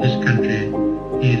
This country is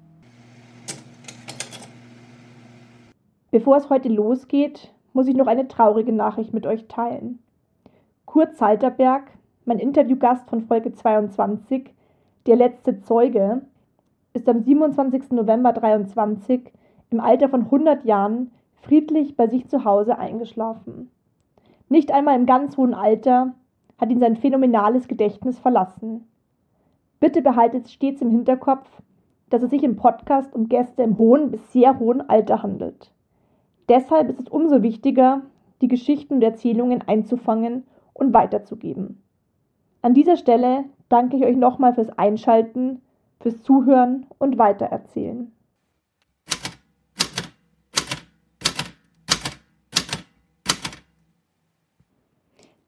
Bevor es heute losgeht, muss ich noch eine traurige Nachricht mit euch teilen. Kurt Salterberg, mein Interviewgast von Folge 22, der letzte Zeuge, ist am 27. November 23 im Alter von 100 Jahren friedlich bei sich zu Hause eingeschlafen. Nicht einmal im ganz hohen Alter hat ihn sein phänomenales Gedächtnis verlassen. Bitte behaltet stets im Hinterkopf, dass es sich im Podcast um Gäste im hohen bis sehr hohen Alter handelt. Deshalb ist es umso wichtiger, die Geschichten und Erzählungen einzufangen und weiterzugeben. An dieser Stelle danke ich euch nochmal fürs Einschalten, fürs Zuhören und Weitererzählen.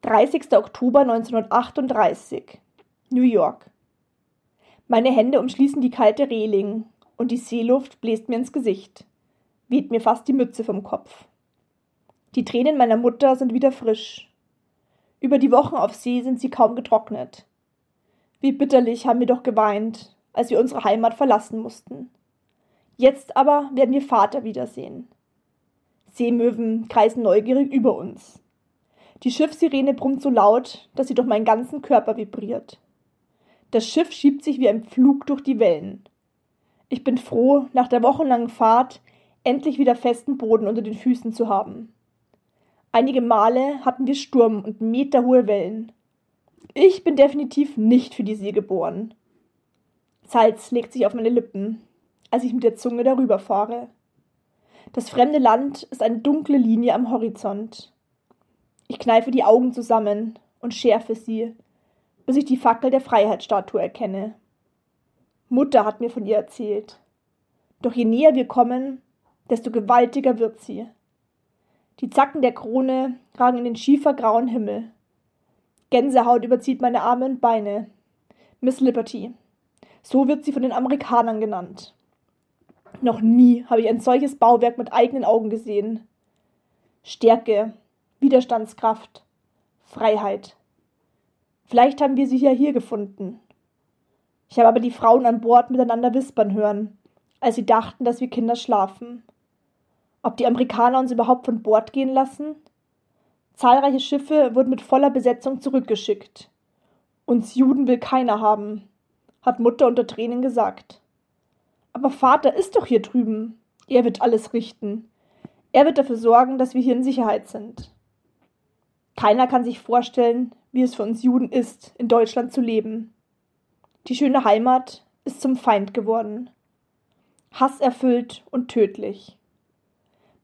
Dreißigster Oktober 1938 New York Meine Hände umschließen die kalte Reling und die Seeluft bläst mir ins Gesicht, weht mir fast die Mütze vom Kopf. Die Tränen meiner Mutter sind wieder frisch. Über die Wochen auf See sind sie kaum getrocknet. Wie bitterlich haben wir doch geweint, als wir unsere Heimat verlassen mussten. Jetzt aber werden wir Vater wiedersehen. Seemöwen kreisen neugierig über uns. Die Schiffssirene brummt so laut, dass sie durch meinen ganzen Körper vibriert. Das Schiff schiebt sich wie ein Pflug durch die Wellen. Ich bin froh, nach der wochenlangen Fahrt endlich wieder festen Boden unter den Füßen zu haben. Einige Male hatten wir Sturm und meterhohe Wellen. Ich bin definitiv nicht für die See geboren. Salz legt sich auf meine Lippen, als ich mit der Zunge darüber fahre. Das fremde Land ist eine dunkle Linie am Horizont. Ich kneife die Augen zusammen und schärfe sie, bis ich die Fackel der Freiheitsstatue erkenne. Mutter hat mir von ihr erzählt. Doch je näher wir kommen, desto gewaltiger wird sie. Die Zacken der Krone ragen in den schiefergrauen Himmel. Gänsehaut überzieht meine Arme und Beine. Miss Liberty. So wird sie von den Amerikanern genannt. Noch nie habe ich ein solches Bauwerk mit eigenen Augen gesehen. Stärke, Widerstandskraft, Freiheit. Vielleicht haben wir sie ja hier gefunden. Ich habe aber die Frauen an Bord miteinander wispern hören, als sie dachten, dass wir Kinder schlafen. Ob die Amerikaner uns überhaupt von Bord gehen lassen? Zahlreiche Schiffe wurden mit voller Besetzung zurückgeschickt. Uns Juden will keiner haben, hat Mutter unter Tränen gesagt. Aber Vater ist doch hier drüben. Er wird alles richten. Er wird dafür sorgen, dass wir hier in Sicherheit sind. Keiner kann sich vorstellen, wie es für uns Juden ist, in Deutschland zu leben. Die schöne Heimat ist zum Feind geworden. Hasserfüllt und tödlich.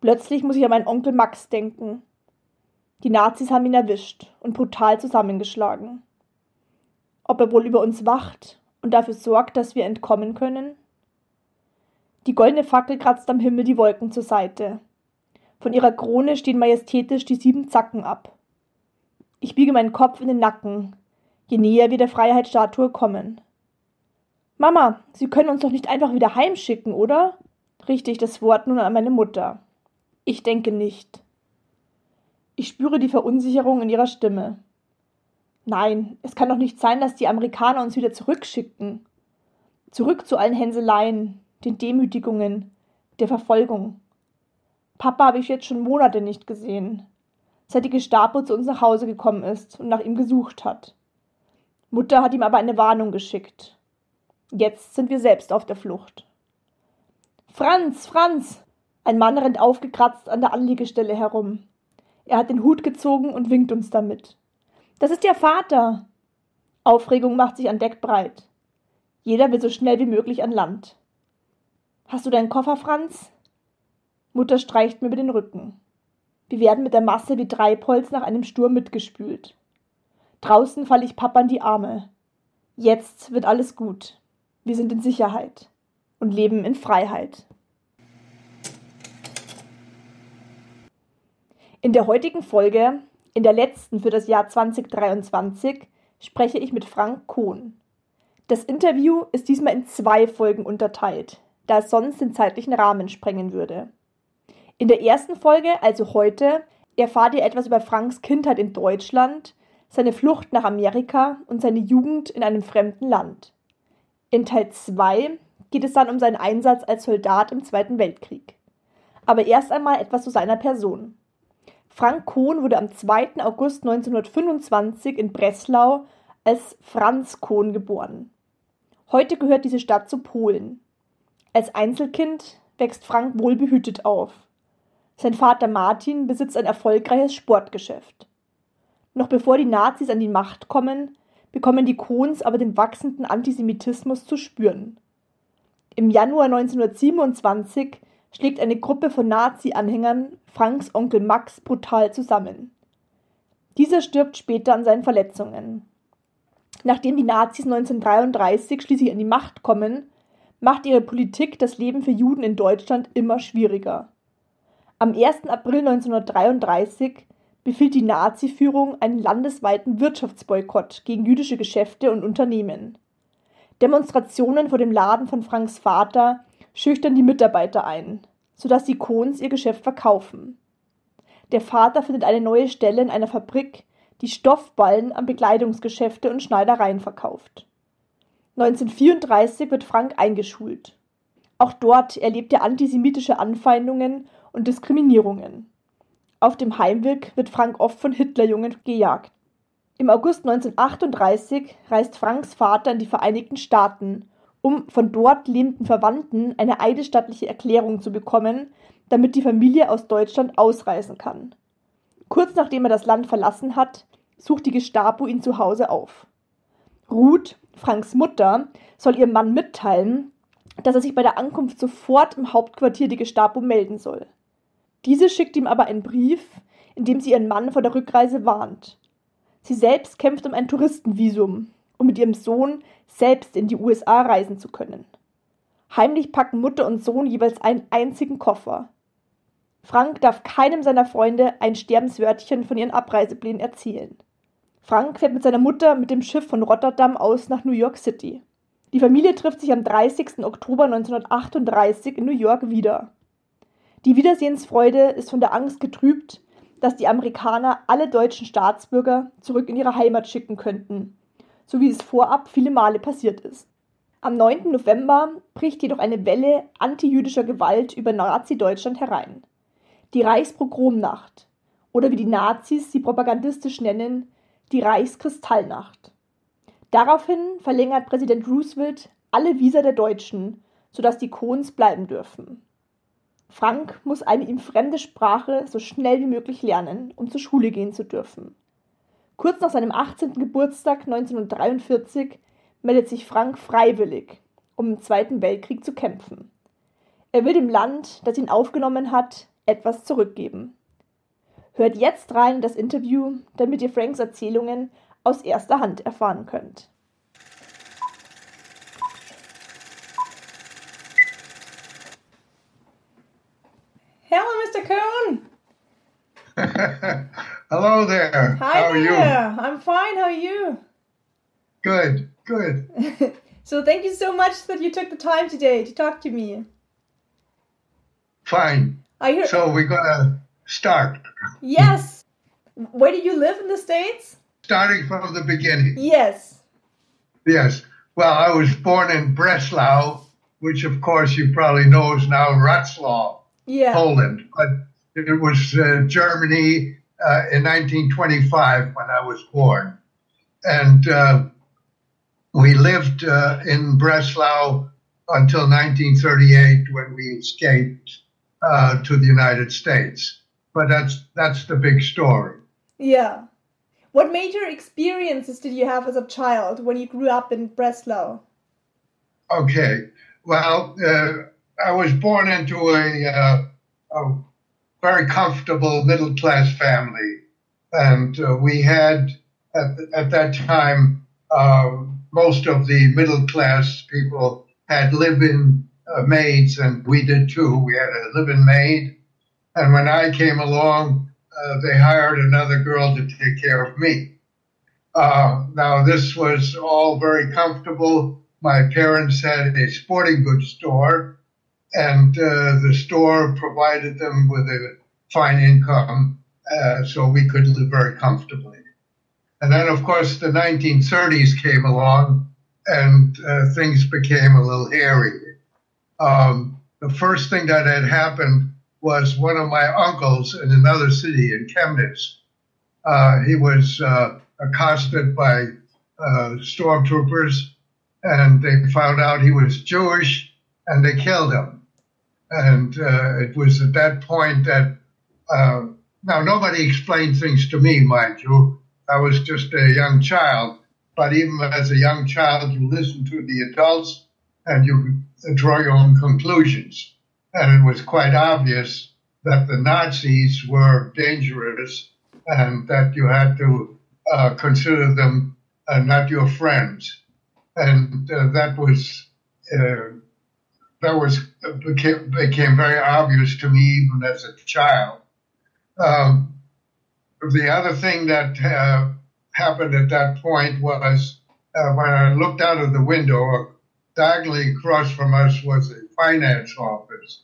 Plötzlich muss ich an meinen Onkel Max denken. Die Nazis haben ihn erwischt und brutal zusammengeschlagen. Ob er wohl über uns wacht und dafür sorgt, dass wir entkommen können? Die goldene Fackel kratzt am Himmel die Wolken zur Seite. Von ihrer Krone stehen majestätisch die sieben Zacken ab. Ich biege meinen Kopf in den Nacken, je näher wir der Freiheitsstatue kommen. Mama, Sie können uns doch nicht einfach wieder heimschicken, oder? richte ich das Wort nun an meine Mutter. Ich denke nicht. Ich spüre die Verunsicherung in ihrer Stimme. Nein, es kann doch nicht sein, dass die Amerikaner uns wieder zurückschickten. Zurück zu allen Hänseleien, den Demütigungen, der Verfolgung. Papa habe ich jetzt schon Monate nicht gesehen, seit die Gestapo zu uns nach Hause gekommen ist und nach ihm gesucht hat. Mutter hat ihm aber eine Warnung geschickt. Jetzt sind wir selbst auf der Flucht. Franz, Franz! Ein Mann rennt aufgekratzt an der Anliegestelle herum. Er hat den Hut gezogen und winkt uns damit. Das ist Ihr Vater! Aufregung macht sich an Deck breit. Jeder will so schnell wie möglich an Land. Hast du deinen Koffer, Franz? Mutter streicht mir über den Rücken. Wir werden mit der Masse wie Treibholz nach einem Sturm mitgespült. Draußen falle ich Papa in die Arme. Jetzt wird alles gut. Wir sind in Sicherheit und leben in Freiheit. In der heutigen Folge, in der letzten für das Jahr 2023, spreche ich mit Frank Kohn. Das Interview ist diesmal in zwei Folgen unterteilt, da es sonst den zeitlichen Rahmen sprengen würde. In der ersten Folge, also heute, erfahrt ihr etwas über Franks Kindheit in Deutschland, seine Flucht nach Amerika und seine Jugend in einem fremden Land. In Teil 2 geht es dann um seinen Einsatz als Soldat im Zweiten Weltkrieg. Aber erst einmal etwas zu seiner Person. Frank Kohn wurde am 2. August 1925 in Breslau als Franz Kohn geboren. Heute gehört diese Stadt zu Polen. Als Einzelkind wächst Frank wohlbehütet auf. Sein Vater Martin besitzt ein erfolgreiches Sportgeschäft. Noch bevor die Nazis an die Macht kommen, bekommen die Kohns aber den wachsenden Antisemitismus zu spüren. Im Januar 1927 schlägt eine Gruppe von Nazi-Anhängern Franks Onkel Max brutal zusammen. Dieser stirbt später an seinen Verletzungen. Nachdem die Nazis 1933 schließlich an die Macht kommen, macht ihre Politik das Leben für Juden in Deutschland immer schwieriger. Am 1. April 1933 befiehlt die Nazi-Führung einen landesweiten Wirtschaftsboykott gegen jüdische Geschäfte und Unternehmen. Demonstrationen vor dem Laden von Franks Vater schüchtern die Mitarbeiter ein, sodass die Kohns ihr Geschäft verkaufen. Der Vater findet eine neue Stelle in einer Fabrik, die Stoffballen an Bekleidungsgeschäfte und Schneidereien verkauft. 1934 wird Frank eingeschult. Auch dort erlebt er antisemitische Anfeindungen und Diskriminierungen. Auf dem Heimweg wird Frank oft von Hitlerjungen gejagt. Im August 1938 reist Franks Vater in die Vereinigten Staaten, um von dort lebenden Verwandten eine eidesstattliche Erklärung zu bekommen, damit die Familie aus Deutschland ausreisen kann. Kurz nachdem er das Land verlassen hat, sucht die Gestapo ihn zu Hause auf. Ruth, Franks Mutter, soll ihrem Mann mitteilen, dass er sich bei der Ankunft sofort im Hauptquartier die Gestapo melden soll. Diese schickt ihm aber einen Brief, in dem sie ihren Mann vor der Rückreise warnt. Sie selbst kämpft um ein Touristenvisum, um mit ihrem Sohn selbst in die USA reisen zu können. Heimlich packen Mutter und Sohn jeweils einen einzigen Koffer. Frank darf keinem seiner Freunde ein Sterbenswörtchen von ihren Abreiseplänen erzählen. Frank fährt mit seiner Mutter mit dem Schiff von Rotterdam aus nach New York City. Die Familie trifft sich am 30. Oktober 1938 in New York wieder. Die Wiedersehensfreude ist von der Angst getrübt, dass die Amerikaner alle deutschen Staatsbürger zurück in ihre Heimat schicken könnten, so wie es vorab viele Male passiert ist. Am 9. November bricht jedoch eine Welle antijüdischer Gewalt über Nazi-Deutschland herein. Die Reichspogromnacht oder wie die Nazis sie propagandistisch nennen, die Reichskristallnacht. Daraufhin verlängert Präsident Roosevelt alle Visa der Deutschen, sodass die Kohns bleiben dürfen. Frank muss eine ihm fremde Sprache so schnell wie möglich lernen, um zur Schule gehen zu dürfen. Kurz nach seinem 18. Geburtstag 1943 meldet sich Frank freiwillig, um im Zweiten Weltkrieg zu kämpfen. Er will dem Land, das ihn aufgenommen hat, etwas zurückgeben. Hört jetzt rein in das Interview, damit ihr Franks Erzählungen aus erster Hand erfahren könnt. Hello, Mr. Cohn. Hello there. Hi How are there. I'm fine. How are you? you? Good, good. so thank you so much that you took the time today to talk to me. Fine. I hear. So we're gonna start. Yes. Where do you live in the States? Starting from the beginning. Yes. Yes. Well, I was born in Breslau, which of course you probably know is now Wrocław, Yeah. Poland. But it was uh, Germany uh, in 1925 when I was born. And uh, we lived uh, in Breslau until 1938 when we escaped uh, to the United States. But that's that's the big story. Yeah. What major experiences did you have as a child when you grew up in Breslau? Okay. Well, uh, I was born into a, uh, a very comfortable middle class family, and uh, we had at, at that time uh, most of the middle class people had live-in uh, maids, and we did too. We had a live-in maid, and when I came along, uh, they hired another girl to take care of me. Uh, now, this was all very comfortable. My parents had a sporting goods store, and uh, the store provided them with a fine income, uh, so we could live very comfortably. And then, of course, the 1930s came along, and uh, things became a little hairy. Um, the first thing that had happened was one of my uncles in another city in Chemnitz. Uh, he was uh, accosted by uh, stormtroopers, and they found out he was Jewish, and they killed him. And uh, it was at that point that uh, now nobody explained things to me, mind you. I was just a young child, but even as a young child, you listen to the adults and you draw your own conclusions. And it was quite obvious that the Nazis were dangerous and that you had to uh, consider them uh, not your friends. And uh, that was uh, that was became, became very obvious to me even as a child. Um, the other thing that uh, happened at that point was uh, when I looked out of the window, diagonally across from us was a finance office.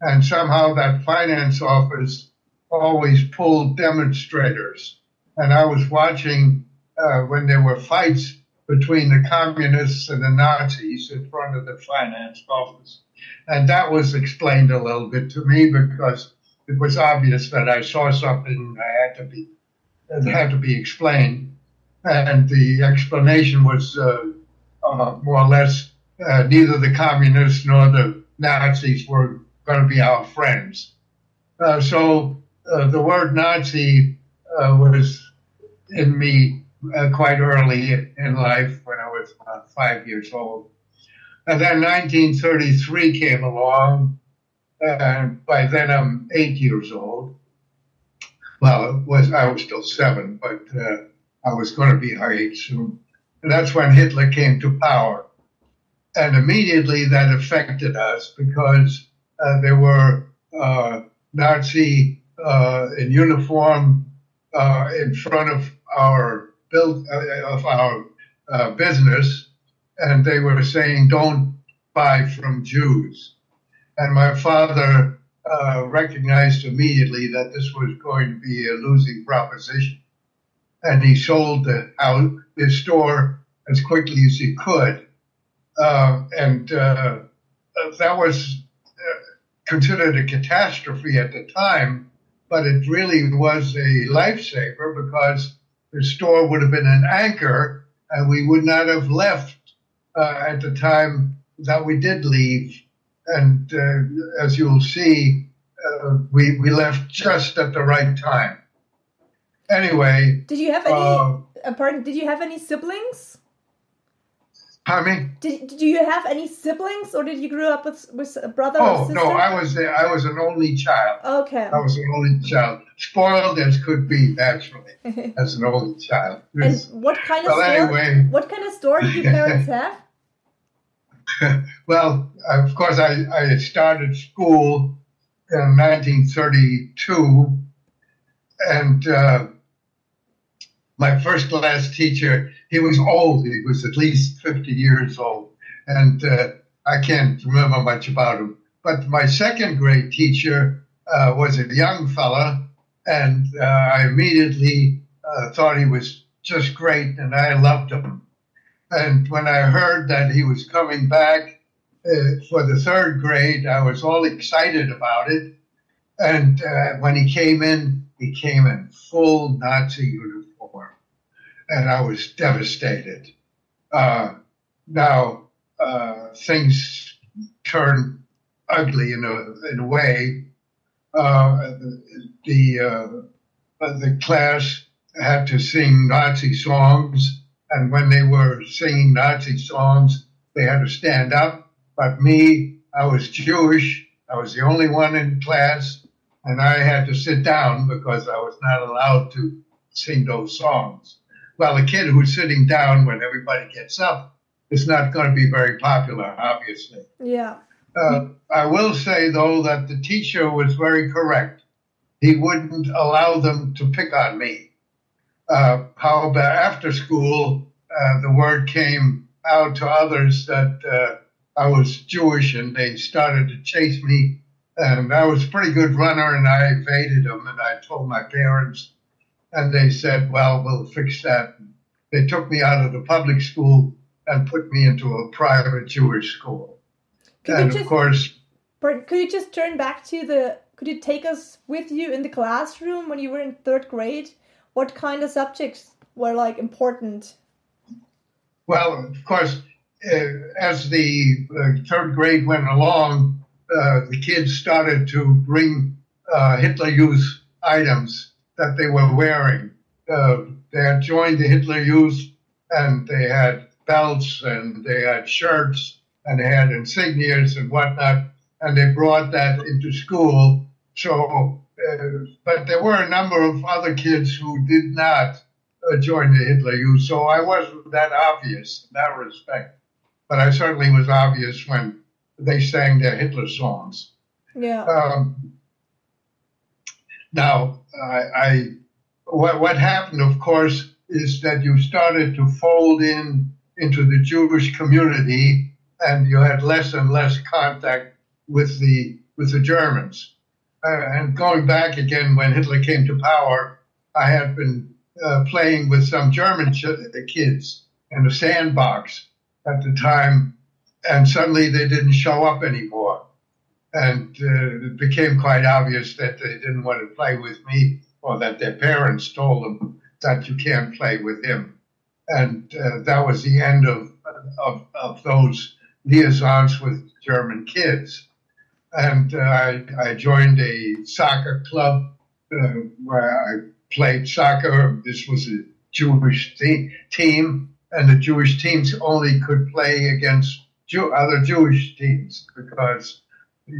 And somehow that finance office always pulled demonstrators. And I was watching uh, when there were fights between the communists and the Nazis in front of the finance office. And that was explained a little bit to me because it was obvious that I saw something I had to be had to be explained, and the explanation was uh, uh, more or less uh, neither the communists nor the Nazis were going to be our friends. Uh, so uh, the word Nazi uh, was in me quite early in life when I was about five years old. And then 1933 came along, and by then I'm eight years old. Well, it was I was still seven, but uh, I was going to be eight soon. And that's when Hitler came to power, and immediately that affected us because uh, there were uh, Nazi uh, in uniform uh, in front of our build uh, of our business, and they were saying, "Don't buy from Jews." And my father uh, recognized immediately that this was going to be a losing proposition. And he sold the house, his store as quickly as he could. Uh, and uh, that was uh, considered a catastrophe at the time, but it really was a lifesaver because the store would have been an anchor and we would not have left uh, at the time that we did leave and uh, as you'll see, uh, we we left just at the right time. Anyway, did you have any? Uh, uh pardon? Did you have any siblings? Pardon me? Did, did you have any siblings, or did you grow up with with a brother oh, or sister? no, I was a, I was an only child. Okay. I was an only child, spoiled as could be, actually, as an only child. and what kind of well, store? Anyway, what kind of story did your parents have? well, of course, I, I started school in 1932, and uh, my first class teacher, he was old. He was at least 50 years old, and uh, I can't remember much about him. But my second grade teacher uh, was a young fella, and uh, I immediately uh, thought he was just great, and I loved him. And when I heard that he was coming back uh, for the third grade, I was all excited about it. And uh, when he came in, he came in full Nazi uniform. And I was devastated. Uh, now uh, things turn ugly in a in a way. Uh, the uh, the class had to sing Nazi songs, and when they were singing Nazi songs, they had to stand up. But me, I was Jewish. I was the only one in class, and I had to sit down because I was not allowed to sing those songs. Well, a kid who's sitting down when everybody gets up is not going to be very popular, obviously. Yeah. Uh, I will say, though, that the teacher was very correct. He wouldn't allow them to pick on me. Uh, how about after school, uh, the word came out to others that uh, I was Jewish and they started to chase me. And I was a pretty good runner and I evaded them. And I told my parents, and they said, well, we'll fix that. They took me out of the public school and put me into a private Jewish school. Could and you of just, course, Bert, could you just turn back to the? Could you take us with you in the classroom when you were in third grade? What kind of subjects were like important? Well, of course, uh, as the uh, third grade went along, uh, the kids started to bring uh, Hitler Youth items that they were wearing. Uh, they had joined the Hitler Youth and they had belts and they had shirts and they had insignias and whatnot, and they brought that into school. So, uh, but there were a number of other kids who did not uh, join the Hitler Youth, so I wasn't that obvious in that respect. But I certainly was obvious when they sang their Hitler songs. Yeah. Um, now, I, I what, what happened, of course, is that you started to fold in into the Jewish community, and you had less and less contact with the with the Germans. Uh, and going back again, when Hitler came to power, I had been uh, playing with some German ch- kids in a sandbox at the time, and suddenly they didn't show up anymore. And uh, it became quite obvious that they didn't want to play with me, or that their parents told them that you can't play with him. And uh, that was the end of, of, of those liaisons with German kids. And uh, I, I joined a soccer club uh, where I played soccer. This was a Jewish te- team, and the Jewish teams only could play against Jew- other Jewish teams because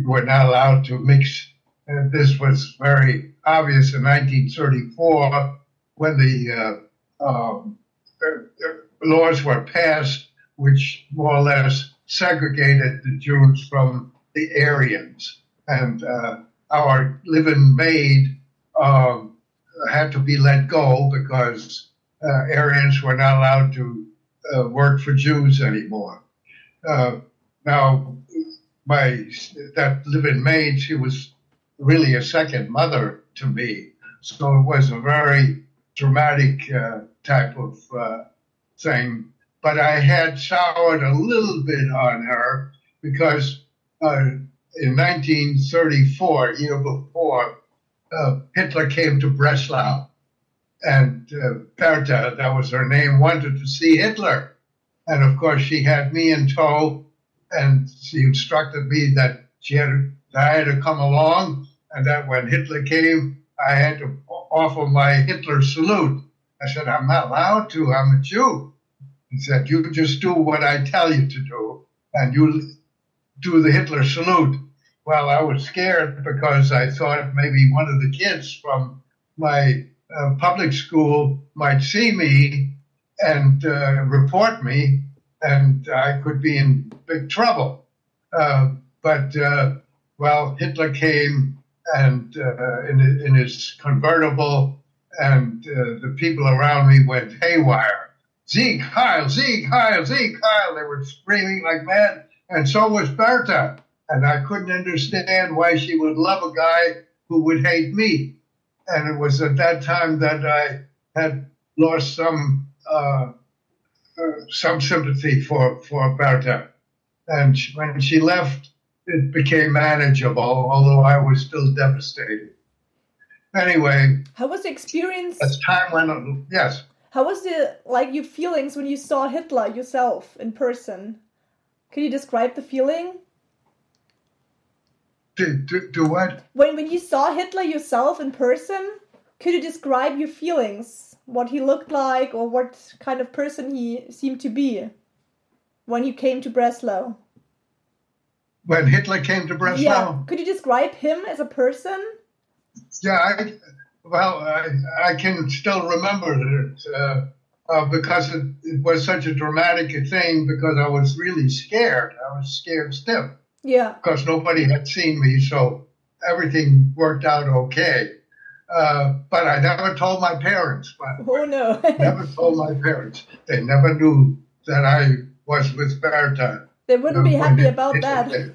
were not allowed to mix. And this was very obvious in 1934 when the uh, um, uh, laws were passed, which more or less segregated the Jews from the Aryans. And uh, our living maid um, had to be let go because uh, Aryans were not allowed to uh, work for Jews anymore. Uh, now, my that living maid, she was really a second mother to me. So it was a very dramatic uh, type of uh, thing. But I had soured a little bit on her because uh, in 1934, year before, uh, Hitler came to Breslau. And uh, Berta, that was her name, wanted to see Hitler. And of course, she had me in tow, and she instructed me that she had that I had to come along, and that when Hitler came, I had to offer my Hitler salute. I said, I'm not allowed to. I'm a Jew. He said, You just do what I tell you to do, and you do the Hitler salute. Well, I was scared because I thought maybe one of the kids from my uh, public school might see me and uh, report me, and I could be in big trouble. Uh, but, uh, well, Hitler came and uh, in, in his convertible, and uh, the people around me went haywire. Sieg Heil, Sieg Heil, Sieg Heil. They were screaming like mad, and so was Berta. And I couldn't understand why she would love a guy who would hate me. And it was at that time that I had lost some uh, uh, some sympathy for for Berta. And she, when she left, it became manageable, although I was still devastated. Anyway, How was the experience? as time went on, yes. How was the like your feelings when you saw Hitler yourself in person? Can you describe the feeling? Do, do, do what? When when you saw Hitler yourself in person, could you describe your feelings? What he looked like or what kind of person he seemed to be when you came to Breslau? When Hitler came to Breslau? Yeah. Could you describe him as a person? Yeah, I, well, I, I can still remember it uh, uh, because it, it was such a dramatic thing because I was really scared. I was scared stiff Yeah. because nobody had seen me, so everything worked out okay. Uh, but I never told my parents. But Oh no. never told my parents. They never knew that I was with Berta. they wouldn't be happy about that.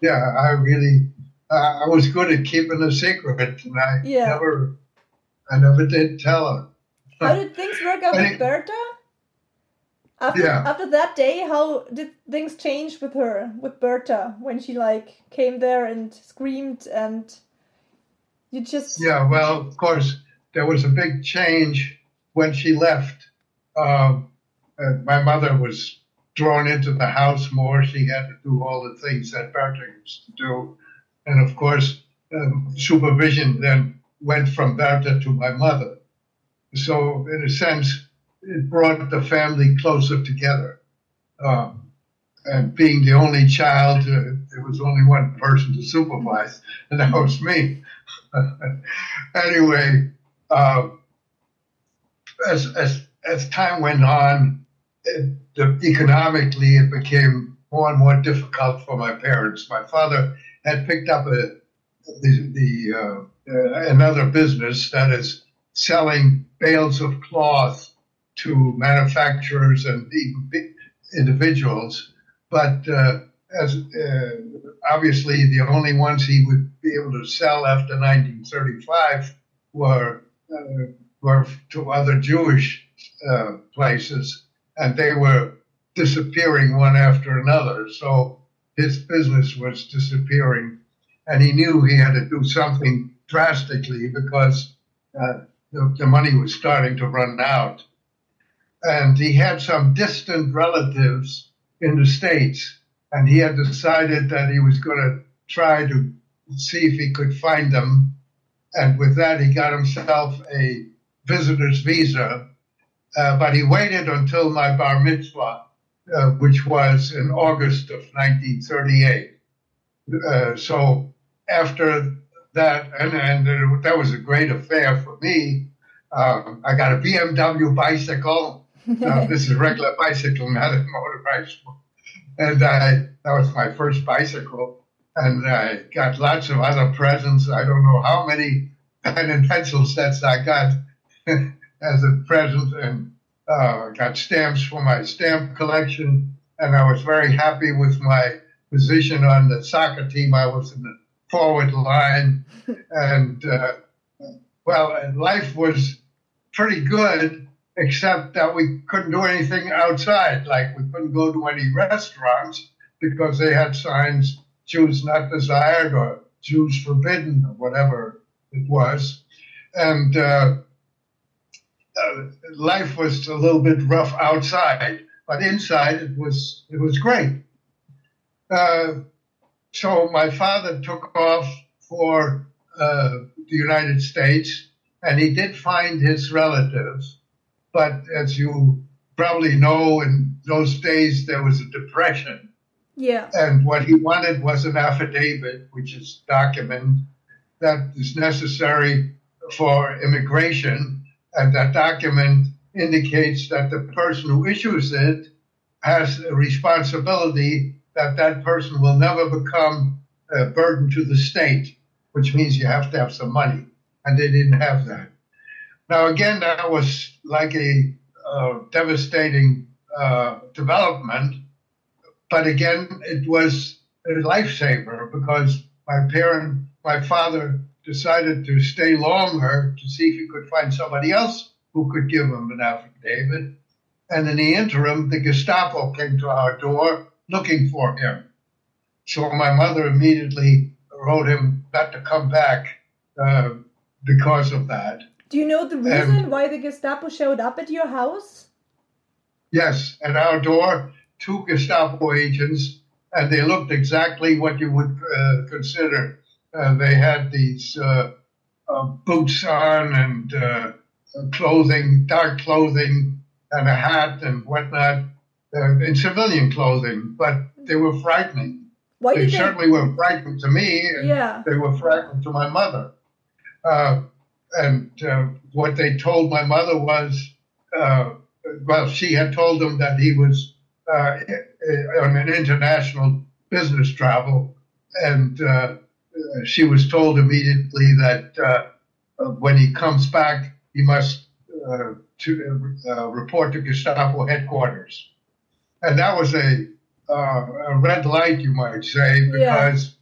Yeah, I really, uh, I was good at keeping a secret, and I Yeah. never, I never did tell her. How did things work out with Berta? After Yeah. after that day, how did things change with her, with Berta, when she like came there and screamed and you just Yeah, well, of course, there was a big change when she left. Um, uh, my mother was drawn into the house more. She had to do all the things that Berta used to do. And of course, um, supervision then went from Berta to my mother. So, in a sense, it brought the family closer together. Um, and being the only child, uh, there was only one person to supervise, and that was me. anyway, uh, as, as, as time went on, it, the, economically it became more and more difficult for my parents. My father had picked up a, the, the uh, another business that is selling bales of cloth to manufacturers and individuals, but uh, as uh, obviously the only ones he would be able to sell after 1935 were uh, were to other Jewish uh, places, and they were disappearing one after another. So his business was disappearing, and he knew he had to do something drastically because uh, the, the money was starting to run out. And he had some distant relatives in the States, and he had decided that he was going to try to see if he could find them. And with that, he got himself a visitor's visa. Uh, but he waited until my bar mitzvah, uh, which was in August of 1938. Uh, so after that, and, and that was a great affair for me. Um, I got a BMW bicycle. Uh, this is a regular bicycle, not a motorcycle. And I, that was my first bicycle. And I got lots of other presents. I don't know how many pen and pencil sets I got as a present, and uh, got stamps for my stamp collection. And I was very happy with my position on the soccer team. I was in the forward line, and uh, well, life was pretty good except that we couldn't do anything outside. Like we couldn't go to any restaurants because they had signs Jews not desired or Jews forbidden or whatever it was. And uh, uh, life was a little bit rough outside, but inside it was it was great. Uh, so my father took off for uh, the United States, and he did find his relatives but as you probably know, in those days there was a depression. Yeah. And what he wanted was an affidavit, which is document that is necessary for immigration. And that document indicates that the person who issues it has a responsibility that that person will never become a burden to the state, which means you have to have some money. And they didn't have that. Now, again, that was like a uh, devastating uh, development, but again, it was a lifesaver because my parent, my father, decided to stay longer to see if he could find somebody else who could give him an affidavit. And in the interim, the Gestapo came to our door looking for him. So my mother immediately wrote him not to come back uh, because of that. Do you know the reason why the Gestapo showed up at your house? Yes, at our door, two Gestapo agents, and they looked exactly what you would uh, consider. Uh, they had these uh, uh boots on and uh, clothing, dark clothing, and a hat and whatnot, uh, in civilian clothing, but they were frightening. Why they certainly were frightening to me, and Yeah. they were frightening to my mother. Uh, and uh, what they told my mother was, uh, well, she had told them that he was uh, on an international business travel, and uh, she was told immediately that uh, when he comes back, he must uh, to uh, report to Gestapo headquarters, and that was a, uh, a red light, you might say, Yeah. because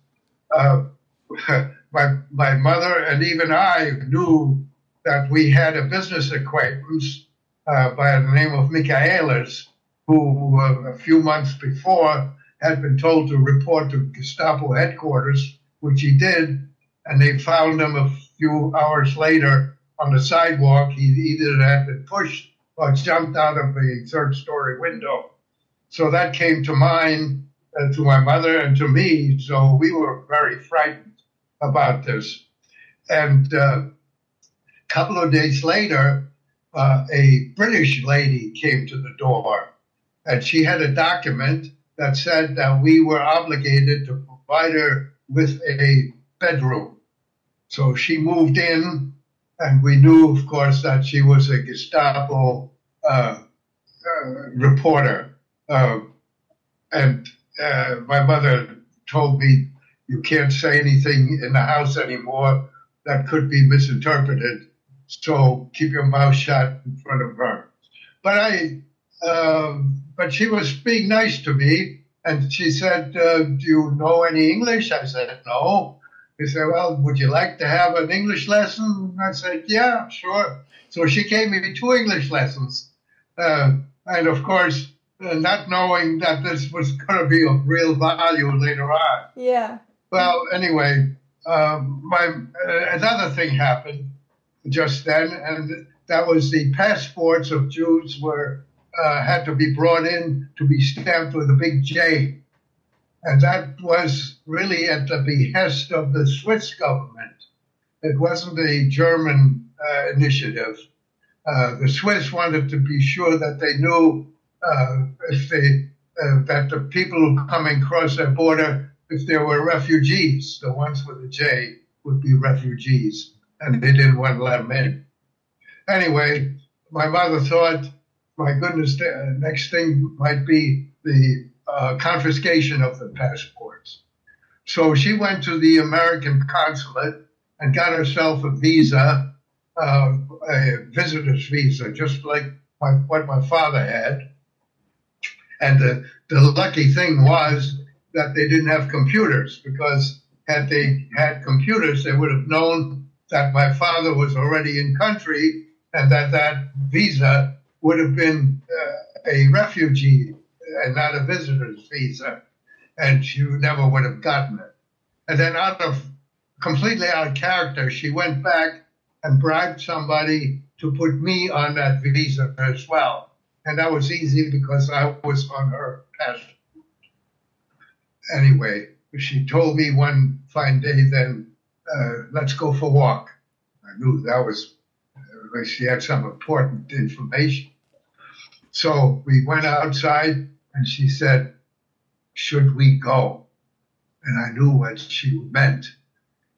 uh, my my mother and even I knew that we had a business acquaintance uh, by the name of Michaelis, who uh, a few months before had been told to report to Gestapo headquarters, which he did, and they found him a few hours later on the sidewalk. He either had been pushed or jumped out of a third story window. So that came to mind uh, to my mother and to me. So we were very frightened about this. And uh, a couple of days later, uh, a British lady came to the door and she had a document that said that we were obligated to provide her with a bedroom. So she moved in, and we knew, of course, that she was a Gestapo uh, uh, reporter. Uh, and my mother told me, You can't say anything in the house anymore that could be misinterpreted. So keep your mouth shut in front of her. But I, um, but she was being nice to me, and she said, uh, "Do you know any English?" I said, "No." She said, "Well, would you like to have an English lesson?" I said, "Yeah, sure." So she gave me two English lessons, uh, and of course, uh, not knowing that this was going to be of real value later on. Yeah. Well, anyway, um, my uh, another thing happened just then, and that was the passports of Jews were uh, had to be brought in to be stamped with a big J, and that was really at the behest of the Swiss government. It wasn't a German uh, initiative. Uh, the Swiss wanted to be sure that they knew uh, if they uh, that the people coming across their border, if there were refugees, the ones with a J would be refugees, and they didn't want to let them in. Anyway, my mother thought, my goodness, the next thing might be the uh, confiscation of the passports. So she went to the American consulate and got herself a visa, uh, a visitor's visa, just like my, what my father had. And the, the lucky thing was that they didn't have computers because had they had computers, they would have known that my father was already in country and that that visa would have been uh, a refugee and not a visitor's visa, and she never would have gotten it. And then, out of completely out of character, she went back and bribed somebody to put me on that visa as well. And that was easy because I was on her passport. Anyway, she told me one fine day, then, uh, let's go for a walk. I knew that was, uh, she had some important information. So we went outside and she said, Should we go? And I knew what she meant.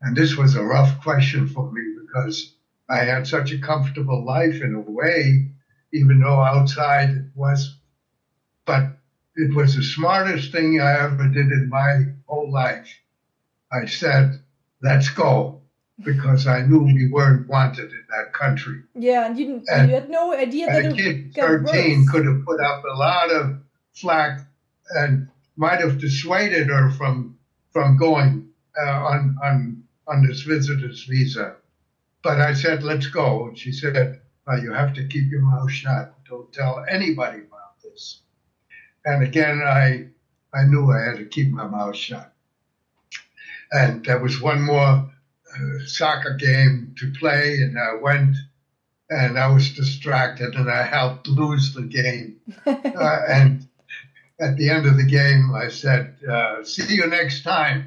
And this was a rough question for me because I had such a comfortable life in a way, even though outside it was. But it was the smartest thing I ever did in my whole life. I said, Let's go, because I knew we weren't wanted in that country. Yeah, and you didn't. And- you had no idea that a it kid would get 13 worse. could have put up a lot of flack and might have dissuaded her from from going uh, on on on this visitor's visa. But I said, "Let's go." And she said, well, "You have to keep your mouth shut. Don't tell anybody about this." And again, I I knew I had to keep my mouth shut. And there was one more soccer game to play, and I went and I was distracted, and I helped lose the game. uh, and at the end of the game, I said, uh, "See you next time."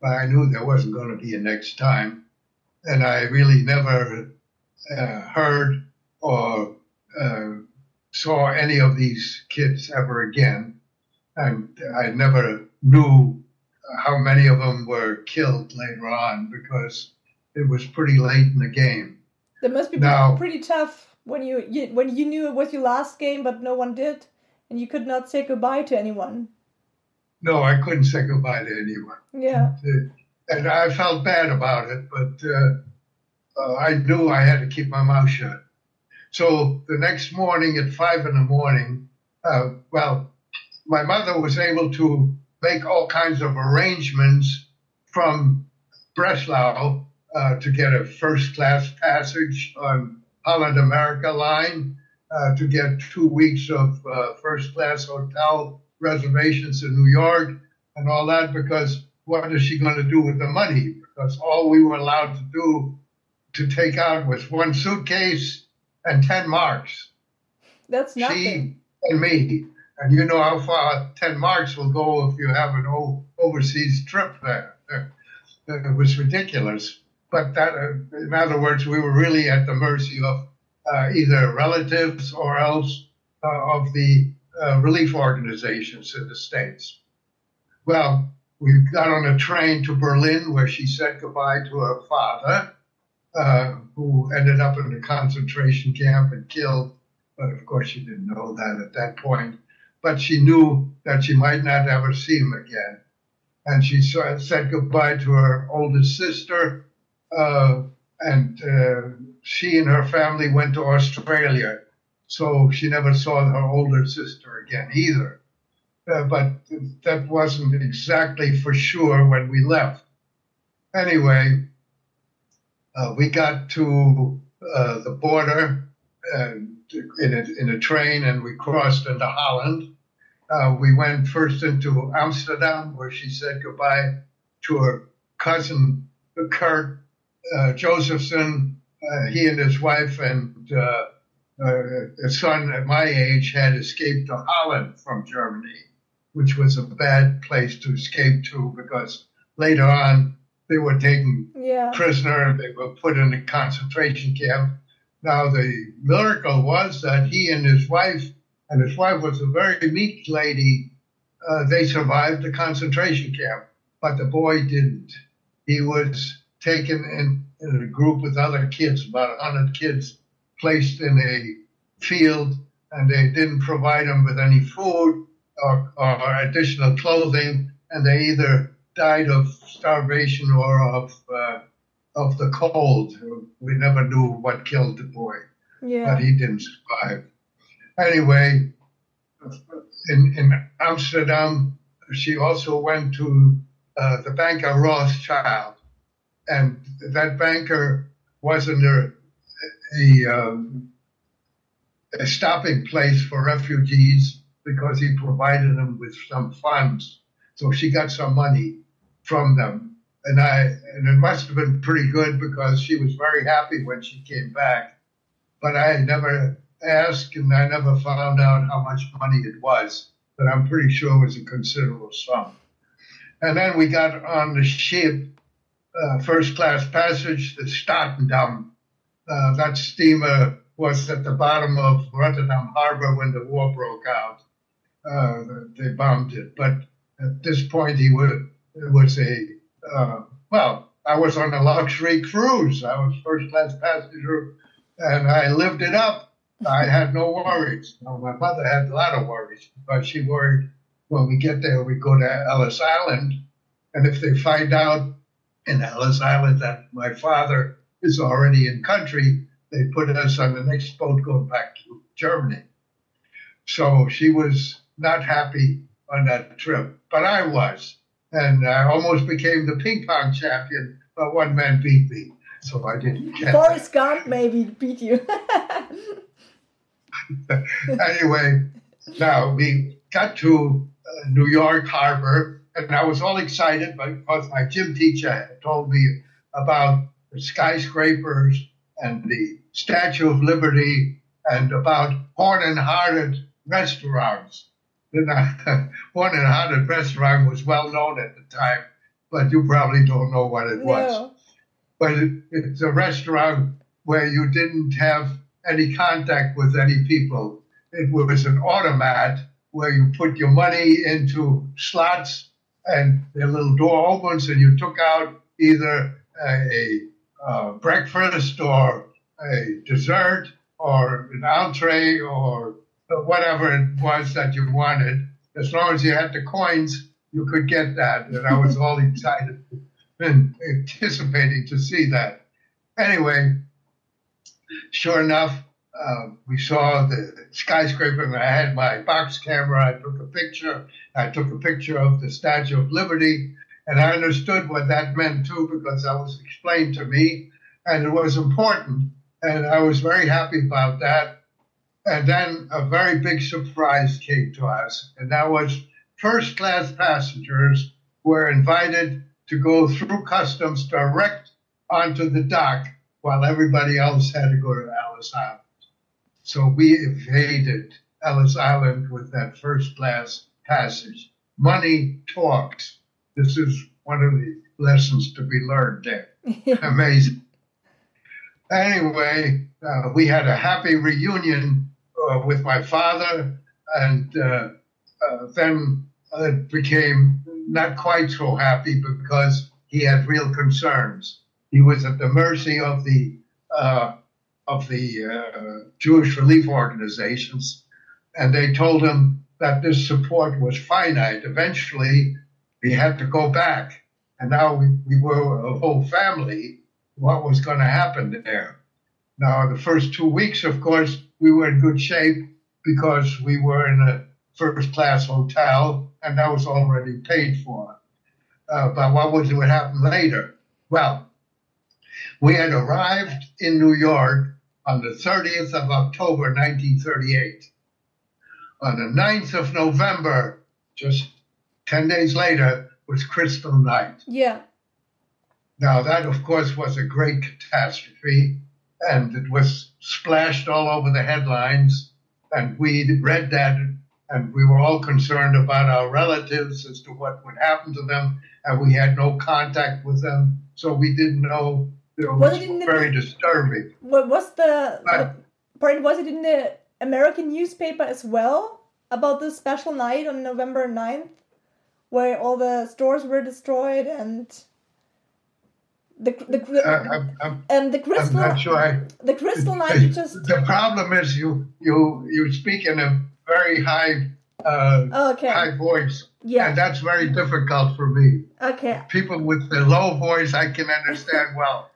But I knew there wasn't going to be a next time, and I really never uh, heard or uh, saw any of these kids ever again, and I never knew how many of them were killed later on because it was pretty late in the game. That must be Now- pretty tough when you, you when you knew it was your last game, but no one did, and you could not say goodbye to anyone. No, I couldn't say goodbye to anyone. Yeah. and I felt bad about it, but uh, uh, I knew I had to keep my mouth shut. So the next morning at five in the morning, uh, well, my mother was able to make all kinds of arrangements from Breslau uh, to get a first class passage on Holland America line, uh, to get two weeks of uh, first class hotel reservations in New York, and all that because what is she going to do with the money? Because all we were allowed to do to take out was one suitcase and 10 marks. That's nothing. She and me. And you know how far 10 marks will go if you have an overseas trip there. It was ridiculous. But that, uh, in other words, we were really at the mercy of uh, either relatives or else uh, of the uh, relief organizations in the States. Well, we got on a train to Berlin where she said goodbye to her father, uh, who ended up in a concentration camp and killed. But of course, she didn't know that at that point. But she knew that she might not ever see him again. And she sa- said goodbye to her oldest sister, uh, and uh, she and her family went to Australia. So she never saw her older sister again either. Uh, but that wasn't exactly for sure when we left. Anyway, uh, we got to uh, the border in, a, in a train and we crossed into Holland. Uh, we went first into Amsterdam where she said goodbye to her cousin Kurt uh, Josephson. Uh, he and his wife and uh, a son at my age had escaped to Holland from Germany which was a bad place to escape to because later on they were taken Yeah. prisoner and they were put in a concentration camp. Now, the miracle was that he and his wife, and his wife was a very meek lady, uh, they survived the concentration camp, but the boy didn't. He was taken in, in a group with other kids, about 100 kids, placed in a field, and they didn't provide him with any food or, or additional clothing, and they either died of starvation or of uh, of the cold. We never knew what killed the boy, Yeah. but he didn't survive. Anyway, in in Amsterdam, she also went to uh, the banker Rothschild, and that banker wasn't a a, um, a stopping place for refugees because he provided them with some funds. So she got some money from them. And I and it must have been pretty good because she was very happy when she came back. But I never asked and I never found out how much money it was. But I'm pretty sure it was a considerable sum. And then we got on the ship, uh, first class passage to Statendam. Uh, that steamer was at the bottom of Rotterdam Harbor when the war broke out uh, they bombed it. But at this point, he it was a uh, well. I was on a luxury cruise. I was first class passenger, and I lived it up. I had no worries. Now, my mother had a lot of worries because she worried when we get there, we go to Ellis Island, and if they find out in Ellis Island that my father is already in country, they put us on the next boat going back to Germany. So she was not happy on that trip, but I was. And I almost became the ping pong champion, but one man beat me. So I didn't get Forrest Gump maybe beat you. Anyway, now we got to uh, New York Harbor, and I was all excited because my gym teacher had told me about the skyscrapers and the Statue of Liberty and about Horn and Hardart restaurants. The Horn and Hardart restaurant was well known at the time, but you probably don't know what it was. But it, it's a restaurant where you didn't have any contact with any people. It was an automat where you put your money into slots and the little door opens and you took out either a, a breakfast or a dessert or an entree or whatever it was that you wanted. As long as you had the coins, you could get that. And I was all excited and anticipating to see that. Anyway, sure enough, uh, we saw the skyscraper and I had my box camera. I took a picture. I took a picture of the Statue of Liberty and I understood what that meant too because that was explained to me and it was important. And I was very happy about that. And then a very big surprise came to us, and that was first class passengers were invited to go through customs direct onto the dock while everybody else had to go to Ellis Island. So we evaded Ellis Island with that first class passage. Money talks. This is one of the lessons to be learned there. Amazing. Anyway, uh, we had a happy reunion uh, with my father, and uh, uh, then it became not quite so happy because he had real concerns. He was at the mercy of the uh, of the uh, Jewish relief organizations, and they told him that this support was finite. Eventually, he had to go back, and now we, we were a whole family. What was going to happen there? Now, the first two weeks, of course, we were in good shape because we were in a first class hotel, and that was already paid for. Uh, but what was what happen later? Well, we had arrived in New York on the 30th of October, 1938. On the 9th of November, just 10 days later, was Crystal Night. Yeah. Now, that, of course, was a great catastrophe, and it was splashed all over the headlines. And we read that, and we were all concerned about our relatives as to what would happen to them, and we had no contact with them, so we didn't know. You know, it Was was in the- very disturbing. What was the, Right. the pardon, was it in the American newspaper as well about this special night on November 9th where all the stores were destroyed and the the, the I'm, I'm, and the I'm crystal not sure. I, the crystal night you just the problem is you you you speak in a very high uh, okay high voice, yeah and that's very difficult for me. okay People with the low voice, I can understand well.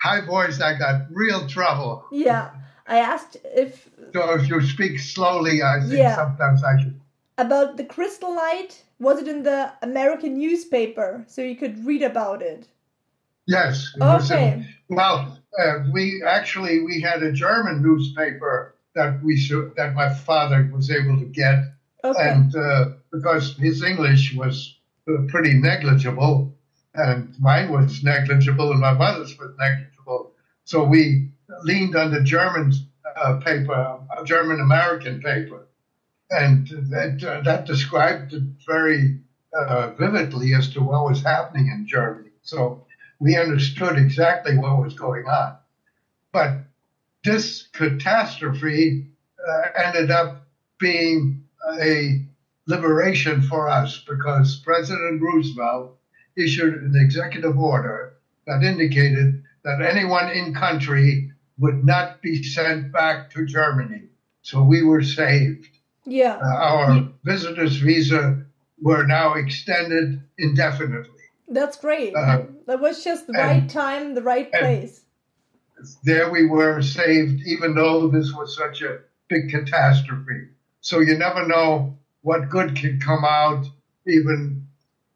High voice, I got real trouble. yeah I asked if So if you speak slowly, I think Yeah. sometimes I can. about the crystal light was it in the American newspaper so you could read about it Yes. it was in- okay. Well, uh, we actually we had a German newspaper that we should, that my father was able to get, okay. And uh, because his English was uh, pretty negligible, and mine was negligible, and my mother's was negligible, so we leaned on the German uh, paper, a German American paper, and that uh, that described it very uh, vividly as to what was happening in Germany. So we understood exactly what was going on, but this catastrophe uh, ended up being a liberation for us because President Roosevelt issued an executive order that indicated that anyone in country would not be sent back to Germany. So we were saved. yeah Uh, our visitors visa were now extended indefinitely. That's great Uh, that was just the and- right time the right place There we were saved, even though this was such a big catastrophe. So you never know what good can come out, even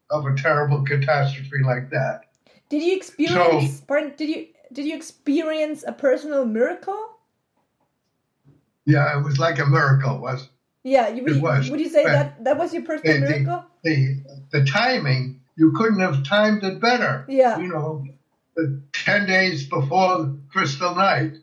of a terrible catastrophe like that. Did you experience? So, pardon, did you did you experience a personal miracle? Yeah, it was like a miracle, was Yeah, you, would, It was. would you say that that was your personal the- miracle? the the timing. You couldn't have timed it better. Yeah. You know, uh, 10 days before Crystal Night.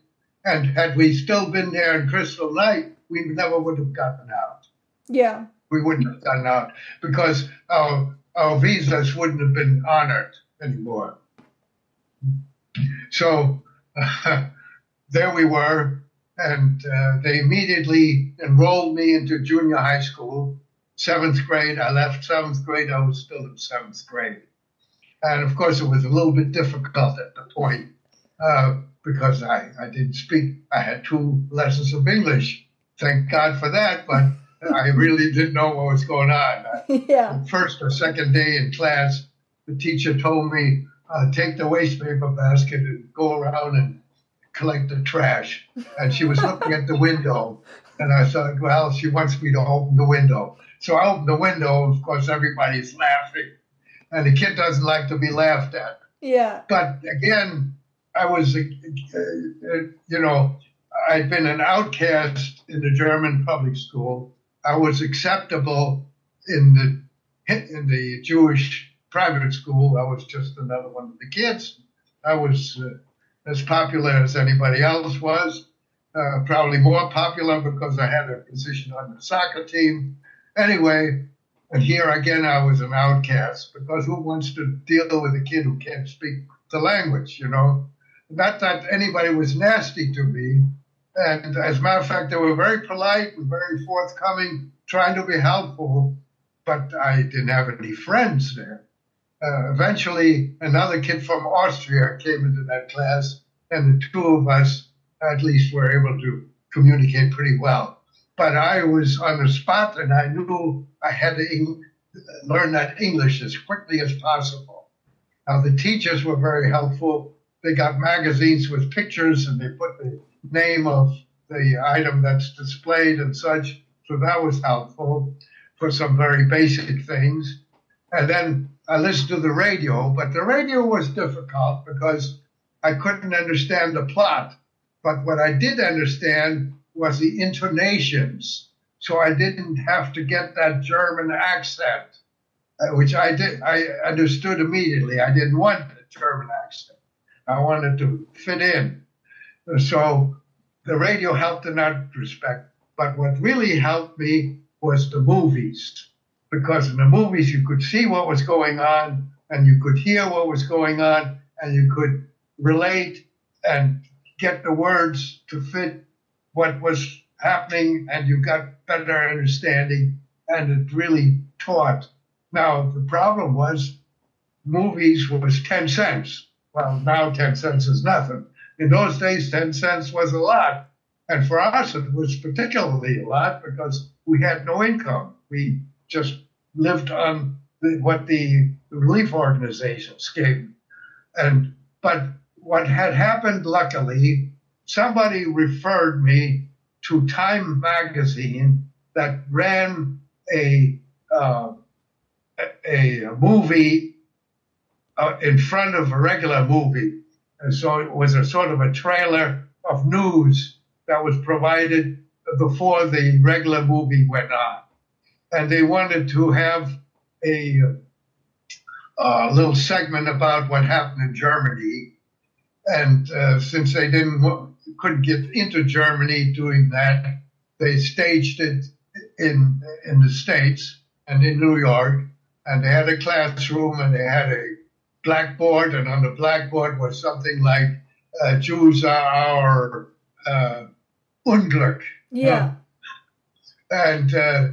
And had we still been there in Crystal Night, we never would have gotten out. Yeah. We wouldn't have gotten out because our, our visas wouldn't have been honored anymore. So uh, there we were, and uh, they immediately enrolled me into junior high school. Seventh grade, I left seventh grade, I was still in seventh grade. And of course, it was a little bit difficult at the point uh, because I, I didn't speak. I had two lessons of English. Thank God for that, but I really didn't know what was going on. yeah. First or second day in class, the teacher told me, uh, take the waste paper basket and go around and collect the trash. And she was looking at the window, and I thought, well, she wants me to open the window. So I opened the window. Of course, everybody's laughing, and the kid doesn't like to be laughed at. Yeah. But again, I was, uh, uh, you know, I'd been an outcast in the German public school. I was acceptable in the in the Jewish private school. I was just another one of the kids. I was uh, as popular as anybody else was. Uh, probably more popular because I had a position on the soccer team. Anyway, and here again, I was an outcast because who wants to deal with a kid who can't speak the language, you know? Not that anybody was nasty to me. And as a matter of fact, they were very polite and very forthcoming, trying to be helpful, but I didn't have any friends there. Uh, eventually, another kid from Austria came into that class, and the two of us at least were able to communicate pretty well. But I was on the spot, and I knew I had to learn that English as quickly as possible. Now, the teachers were very helpful. They got magazines with pictures, and they put the name of the item that's displayed and such. So that was helpful for some very basic things. And then I listened to the radio, but the radio was difficult because I couldn't understand the plot. But what I did understand was the intonations. So I didn't have to get that German accent, uh, which I did. I understood immediately. I didn't want the German accent. I wanted to fit in. So the radio helped in that respect. But what really helped me was the movies, because in the movies you could see what was going on and you could hear what was going on and you could relate and get the words to fit what was happening and you got better understanding and it really taught. Now the problem was movies was 10 cents. Well, now 10 cents is nothing. In those days, 10 cents was a lot. And for us, it was particularly a lot because we had no income. We just lived on the, what the relief organizations gave. And but what had happened, luckily, somebody referred me to Time magazine that ran a uh, a, a movie uh, in front of a regular movie. And so it was a sort of a trailer of news that was provided before the regular movie went on. And they wanted to have a, a little segment about what happened in Germany. And uh, since they didn't couldn't get into Germany doing that, they staged it in in the states and in New York. And they had a classroom and they had a blackboard, and on the blackboard was something like uh, "Jews are our uh, Unglück." Yeah. And uh,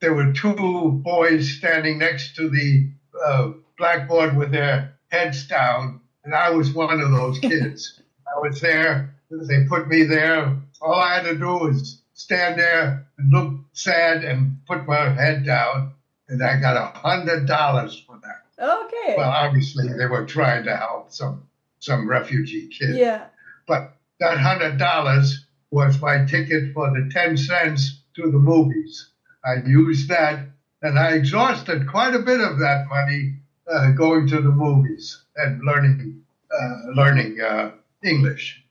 there were two boys standing next to the uh, blackboard with their heads down, and I was one of those kids. I was there. They put me there. All I had to do was stand there and look sad and put my head down, and I got a hundred dollars for that. Okay. Well, obviously they were trying to help some some refugee kid. yeah. But that hundred dollars was my ticket for the ten cents to the movies. I used that, and I exhausted quite a bit of that money uh, going to the movies and learning uh, learning uh, English.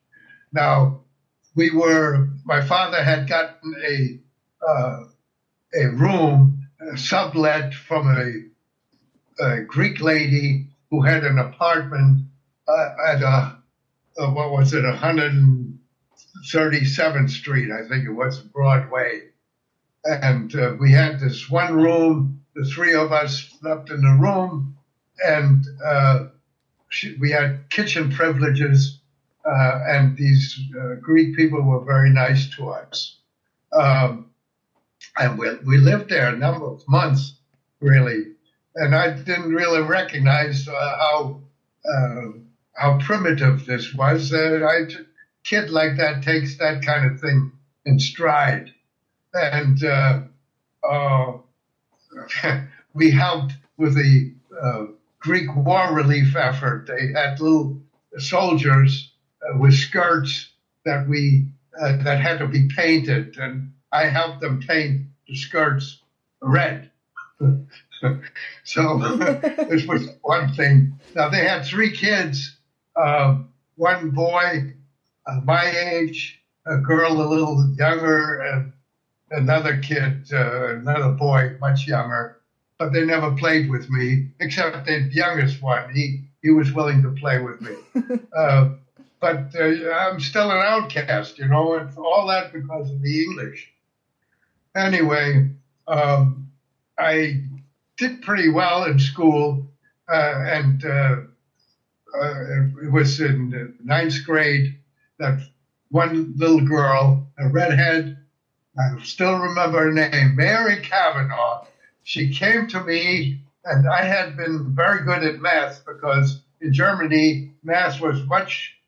Now, we were. My father had gotten a uh, a room sublet from a, a Greek lady who had an apartment uh, at uh, uh, what was it, 137th Street, I think it was Broadway, and uh, we had this one room. The three of us slept in the room, and uh, she, we had kitchen privileges. Uh, and these uh, Greek people were very nice to us. Um, and we, we lived there a number of months, really. And I didn't really recognize uh, how uh, how primitive this was. Uh, I, kid like that takes that kind of thing in stride. And uh, uh, we helped with the Greek war relief effort. They had little soldiers with skirts that we uh, that had to be painted, and I helped them paint the skirts red. so this was one thing. Now they had three kids, uh, one boy uh, my age, a girl a little younger, and another kid, uh, another boy much younger. But they never played with me, except the youngest one. He he was willing to play with me. but uh, I'm still an outcast, you know, and all that because of the English. Anyway, um, I did pretty well in school, uh, and uh, uh, it was in ninth grade that one little girl, a redhead, I still remember her name, Mary Kavanaugh. She came to me, and I had been very good at math because in Germany, math was much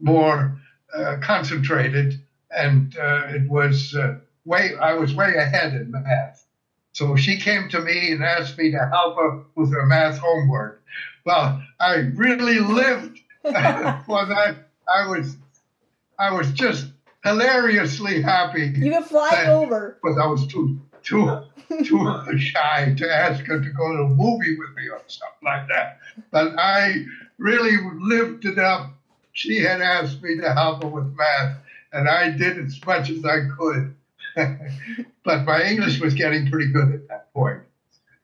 more uh, concentrated, and uh, it was uh, way I was way ahead in math. So she came to me and asked me to help her with her math homework. Well, I really lived for that. I was, I was just hilariously happy. You were flying over. But I was too too too shy to ask her to go to a movie with me or something like that. But I really it up. She had asked me to help her with math, and I did as much as I could. but my English was getting pretty good at that point.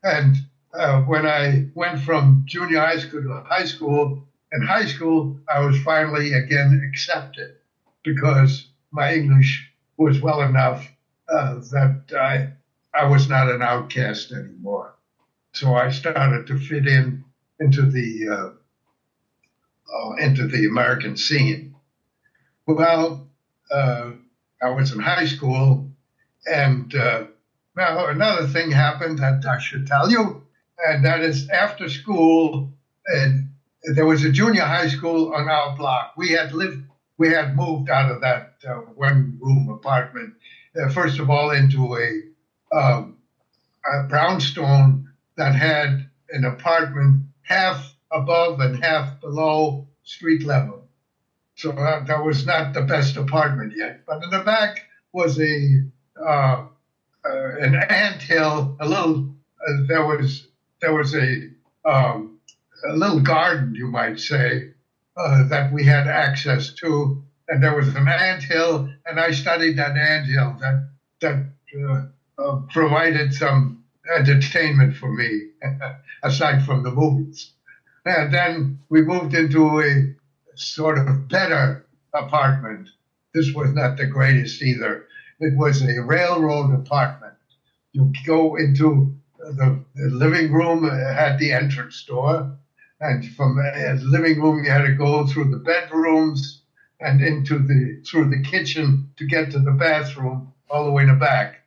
And uh, when I went from junior high school to high school, in high school, I was finally again accepted because my English was well enough uh, that I, I was not an outcast anymore. So I started to fit in into the uh, into the American scene. Well, uh, I was in high school, and uh, well, another thing happened that I should tell you, and that is after school, and there was a junior high school on our block. We had lived, we had moved out of that uh, one-room apartment, uh, first of all, into a, um, a brownstone that had an apartment half above and half below street level. So uh, that was not the best apartment yet. But in the back was a uh, uh, an ant hill. A little uh, there was there was a um, a little garden, you might say, uh, that we had access to, and there was an ant hill, and I studied that ant hill that that uh, uh, provided some entertainment for me, aside from the movies. And then we moved into a sort of better apartment. This was not the greatest either. It was a railroad apartment. You go into the, the living room, had the entrance door, and from the uh, living room you had to go through the bedrooms and into the through the kitchen to get to the bathroom all the way in the back.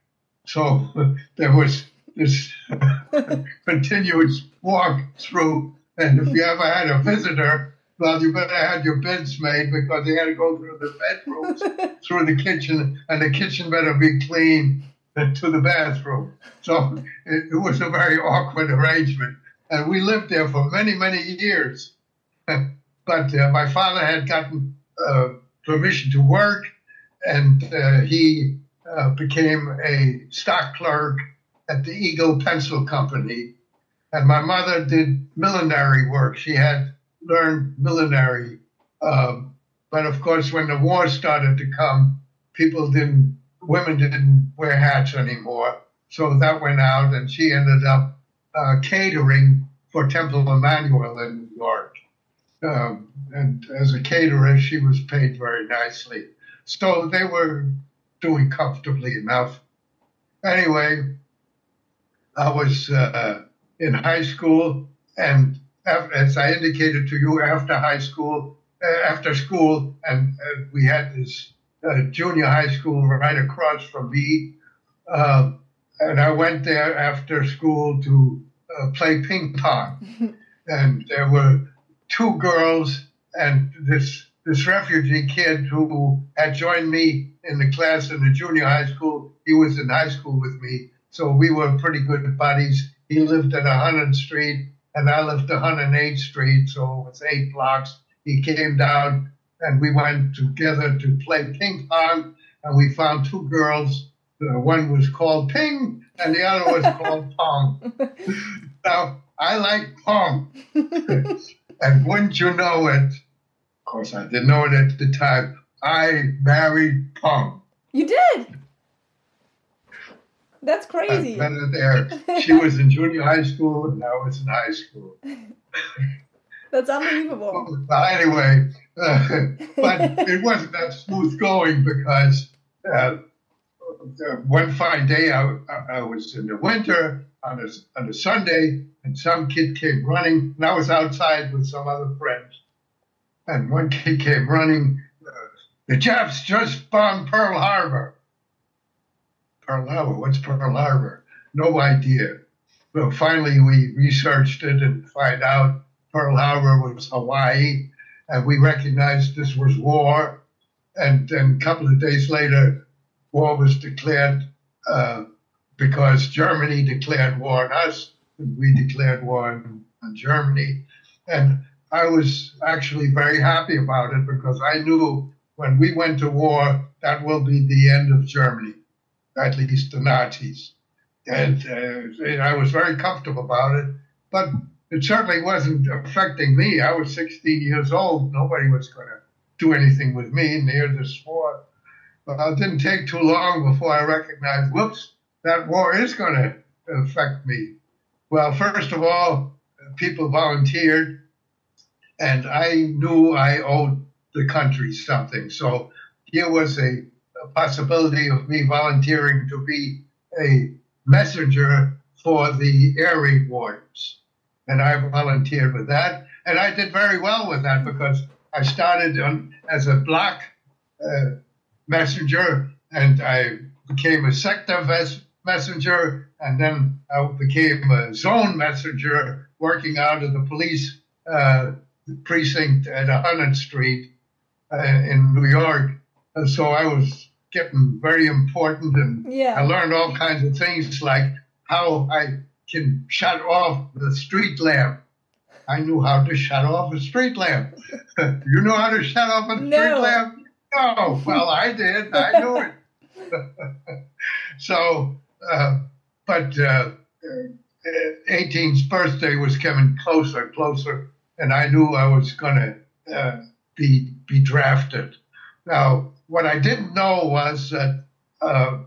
So there was this continuous walk through, and if you ever had a visitor, well, you better have your beds made because they had to go through the bedrooms, through the kitchen, and the kitchen better be clean to the bathroom. So it, it was a very awkward arrangement. And we lived there for many, many years. but uh, my father had gotten uh, permission to work, and uh, he uh, became a stock clerk at the Eagle Pencil Company. And my mother did millinery work. She had learned millinery. Um, but of course, when the war started to come, people didn't, women didn't wear hats anymore. So that went out, and she ended up uh, catering for Temple Emanu-El in New York. Um, and as a caterer, she was paid very nicely. So they were doing comfortably enough. Anyway, I was uh, in high school, and as I indicated to you, after high school, uh, after school, and uh, we had this uh, junior high school right across from me. Um, and I went there after school to uh, play ping pong. and there were two girls and this this refugee kid who had joined me in the class in the junior high school. He was in high school with me, so we were pretty good buddies. He lived at 100th Street, and I lived at 108th Street, so it was eight blocks. He came down, and we went together to play ping pong, and we found two girls. One was called Ping, and the other was called Pong. now, I like Pong. and wouldn't you know it, of course, I didn't know it at the time, I married Pong. You did? That's crazy. met her there. She was in junior high school, and I was in high school. That's unbelievable. Well, anyway, uh, but it wasn't that smooth going because uh, one fine day I, I- I was in the winter on a, on a Sunday, and some kid came running, and I was outside with some other friends. And one kid came running, uh, the Japs just bombed Pearl Harbor. Harbor, what's Pearl Harbor? No idea. Well, finally, we researched it and find out Pearl Harbor was Hawaii, and we recognized this was war. And then a couple of days later, war was declared uh, because Germany declared war on us, and we declared war on, on Germany. And I was actually very happy about it because I knew when we went to war, that will be the end of Germany, at least the Nazis. And uh, I was very comfortable about it. But it certainly wasn't affecting me. I was 16 years old. Nobody was going to do anything with me near this war. But it didn't take too long before I recognized, whoops, that war is going to affect me. Well, first of all, people volunteered, and I knew I owed the country something. So here was a, a possibility of me volunteering to be a messenger for the air raid and I volunteered with that, and I did very well with that because I started on, as a block uh, messenger, and I became a sector ves- messenger, and then I became a zone messenger, working out of the police uh, precinct at 100th Street uh, in New York. And so I was getting very important, and Yeah. I learned all kinds of things like how I can shut off the street lamp. I knew how to shut off a street lamp. you know how to shut off a street lamp? No. Well, I did. I knew it. so, uh, but uh, uh, 18's birthday was coming closer and closer, and I knew I was going to uh, be be drafted. Now, what I didn't know was that uh,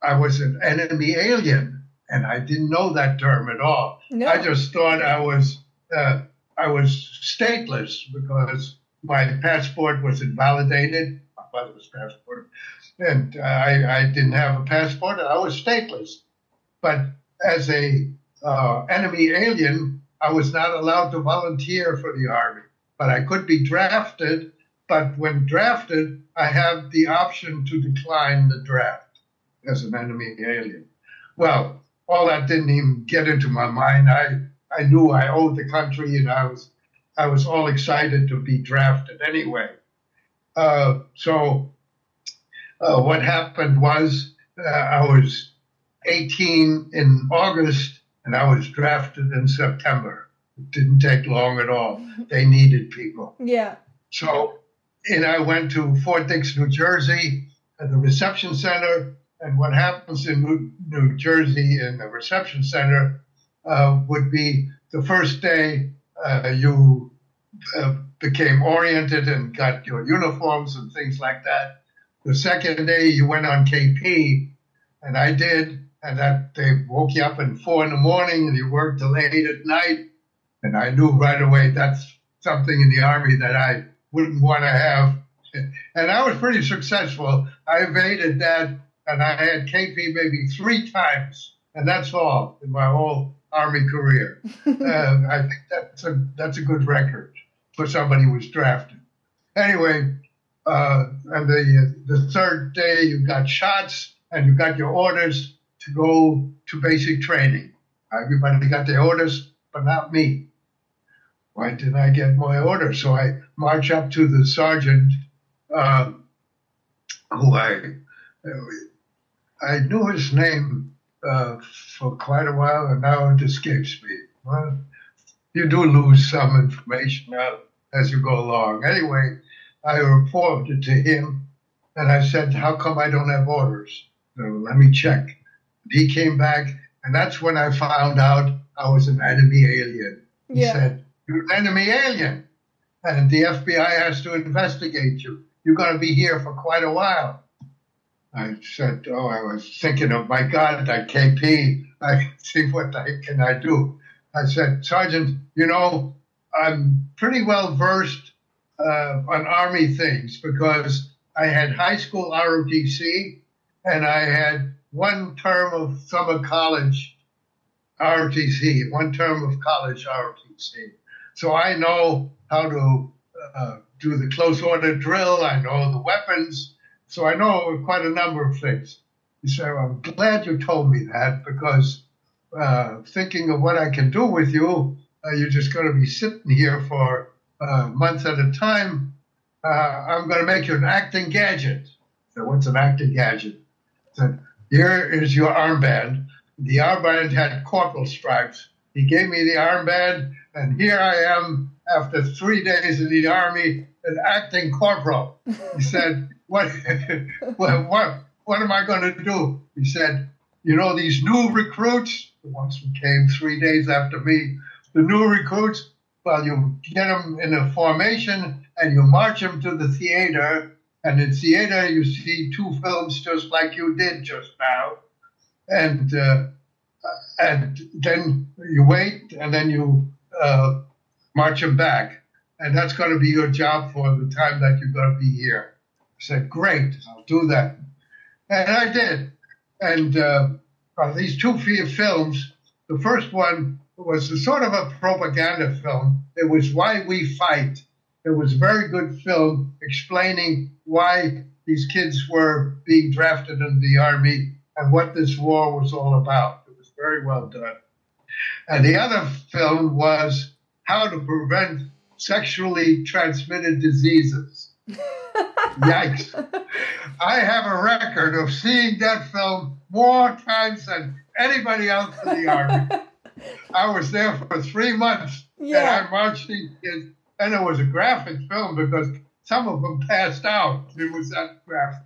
I was an enemy alien, and I didn't know that term at all. No. I just thought I was uh, I was stateless because my passport was invalidated, my father's passport, and uh, I, I didn't have a passport, and I was stateless. But as a uh, enemy alien, I was not allowed to volunteer for the army, but I could be drafted. But when drafted, I have the option to decline the draft as an enemy alien. Well, all that didn't even get into my mind. I I knew I owed the country, and I was I was all excited to be drafted anyway. Uh, so uh, what happened was uh, I was 18 in August, and I was drafted in September. It didn't take long at all. They needed people. Yeah. So, and I went to Fort Dix, New Jersey, at the reception center. And what happens in New, Jersey in the reception center uh, would be the first day uh, you uh, became oriented and got your uniforms and things like that. The second day you went on KP, and I did, and that they woke you up at four in the morning and you worked till eight at night. And I knew right away that's something in the army that I wouldn't want to have. And I was pretty successful. I evaded that, and I had KP maybe three times, and that's all in my whole army career. uh, I think that's a that's a good record for somebody who was drafted. Anyway, uh, and the the third day you got shots and you got your orders to go to basic training. Everybody got their orders, but not me. Why didn't I get my orders? So I march up to the sergeant, uh, who I I knew his name uh, for quite a while, and now it escapes me. Well, you do lose some information as you go along. Anyway, I reported to him, and I said, "How come I don't have orders? So let me check." He came back, and that's when I found out I was an enemy alien. He Yeah. said, "You're an enemy alien, and the FBI has to investigate you. You're going to be here for quite a while." I said, "Oh, I was thinking of my God, that KP. I see what I, can I do." I said, "Sergeant, you know, I'm pretty well versed uh, on Army things because I had high school ROTC and I had one term of summer college ROTC, one term of college ROTC. So I know how to uh, do the close order drill. I know the weapons. So I know quite a number of things. He said, I'm glad you told me that because uh, thinking of what I can do with you, uh, you're just going to be sitting here for uh, months at a time. Uh, I'm going to make you an acting gadget. So what's an acting gadget? Said, here is your armband. The armband had corporal stripes. He gave me the armband, and here I am after three days in the army, an acting corporal. He said, "What, what, what, what am I going to do?" He said, "You know these new recruits, the ones who came three days after me, the new recruits. Well, you get them in a formation and you march them to the theater, and in theater you see two films just like you did just now, and." Uh, and then you wait, and then you uh, march them back, and that's going to be your job for the time that you're going to be here. I said, "Great, I'll do that," and I did. And uh, these two films, the first one was a sort of a propaganda film. It was Why We Fight. It was a very good film explaining why these kids were being drafted into the army and what this war was all about. It was very well done. And the other film was How to Prevent Sexually Transmitted Diseases. Yikes. I have a record of seeing that film more times than anybody else in the Army. I was there for three months Yeah. and I marched these kids, and it was a graphic film because some of them passed out. It was that graphic.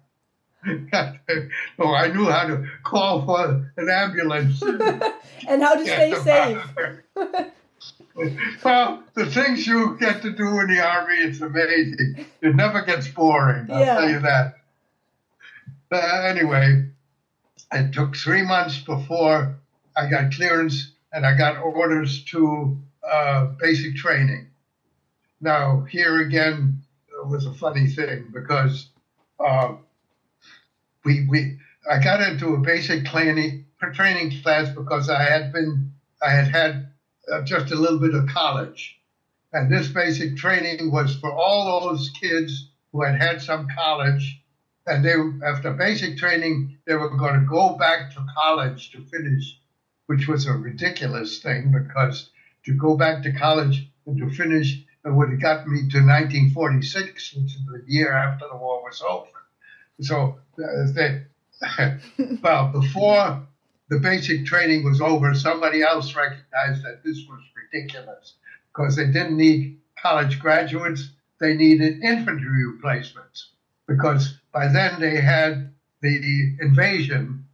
So I knew how to call for an ambulance. and how to stay safe. out of there. well, the things you get to do in the army, it's amazing. It never gets boring, I'll Yeah. tell you that. Uh, anyway, it took three months before I got clearance and I got orders to uh, basic training. Now, here again was a funny thing because uh, we, we I got into a basic training training class because I had been I had had uh, just a little bit of college, and this basic training was for all those kids who had had some college, and they after basic training they were going to go back to college to finish, which was a ridiculous thing because to go back to college and to finish it would have got me to 1946, which is the year after the war was over. So uh, they, well, before the basic training was over, somebody else recognized that this was ridiculous because they didn't need college graduates, they needed infantry replacements because by then they had the invasion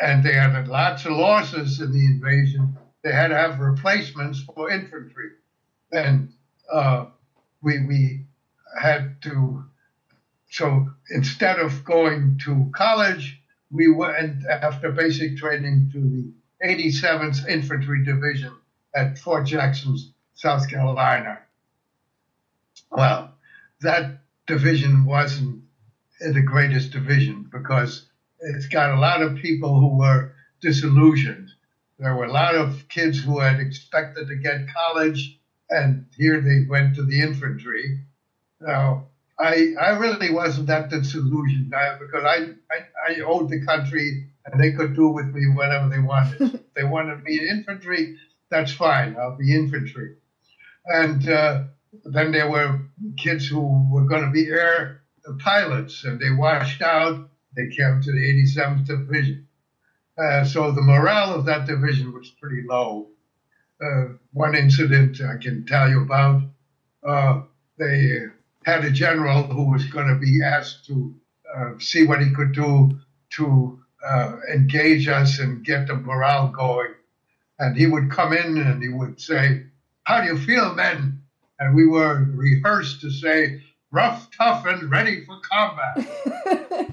and they had lots of losses in the invasion. They had to have replacements for infantry. And uh, we, we had to so instead of going to college, we went after basic training to the 87th Infantry Division at Fort Jackson, South Carolina. Well, that division wasn't the greatest division because it's got a lot of people who were disillusioned. There were a lot of kids who had expected to get college, and here they went to the infantry. Now, I, I really wasn't that disillusioned I, because I, I, I owed the country and they could do with me whatever they wanted. if they wanted me in infantry, that's fine. I'll be infantry. And uh, then there were kids who were going to be air pilots, and they washed out. They came to the 87th Division. Uh, so the morale of that division was pretty low. Uh, one incident I can tell you about, uh, they had a general who was going to be asked to uh, see what he could do to uh, engage us and get the morale going. And he would come in and he would say, How do you feel, men? And we were rehearsed to say, Rough, tough, and ready for combat.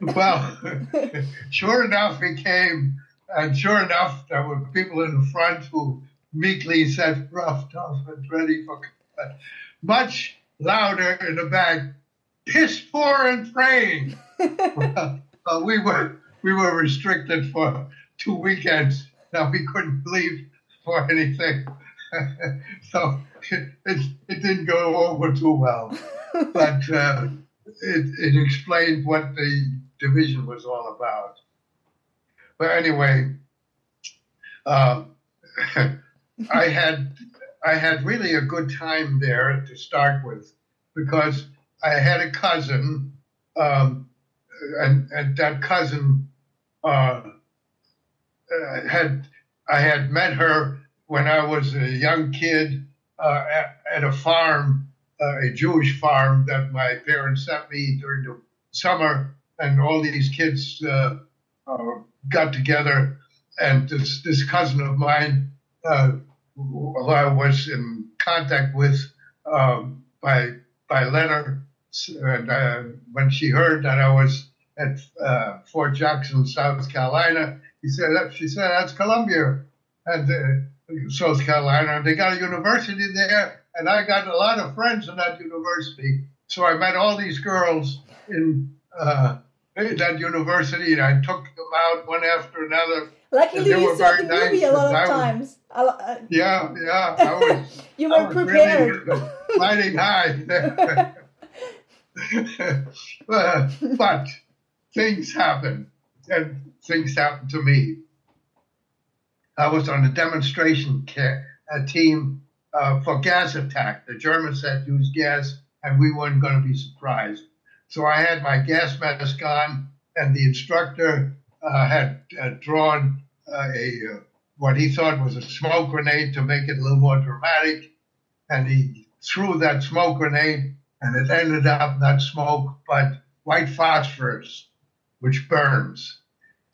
well, sure enough, he came. And sure enough, there were people in the front who meekly said, Rough, tough, and ready for combat. Much louder in the back, piss poor and praying. well, uh, we were we were restricted for two weekends. Now we couldn't leave for anything, so it, it, it didn't go over too well. But uh, it it explained what the division was all about. But anyway, uh, I had I had really a good time there to start with because I had a cousin, um, and, and that cousin uh, uh, had I had met her when I was a young kid uh, at, at, a farm, uh, a Jewish farm that my parents sent me during the summer, and all these kids uh, uh, got together, and this this cousin of mine, who I was in contact with um, by by letter, and when she heard that I was at uh, Fort Jackson, South Carolina. He said, she said, that's Columbia and uh, South Carolina. And they got a university there, and I got a lot of friends in that university. So I met all these girls in, uh, that university, and I took them out one after another. Luckily, you saw the nice, movie a lot of times. Was, yeah, yeah. I was, you were prepared. Really riding high. but things happen, and things happen to me. I was on a demonstration a team uh, for gas attack. The Germans had used gas, and we weren't going to be surprised. So I had my gas mask on, and the instructor uh, had uh, drawn uh, a uh, what he thought was a smoke grenade to make it a little more dramatic, and he threw that smoke grenade, and it ended up not smoke but white phosphorus which burns.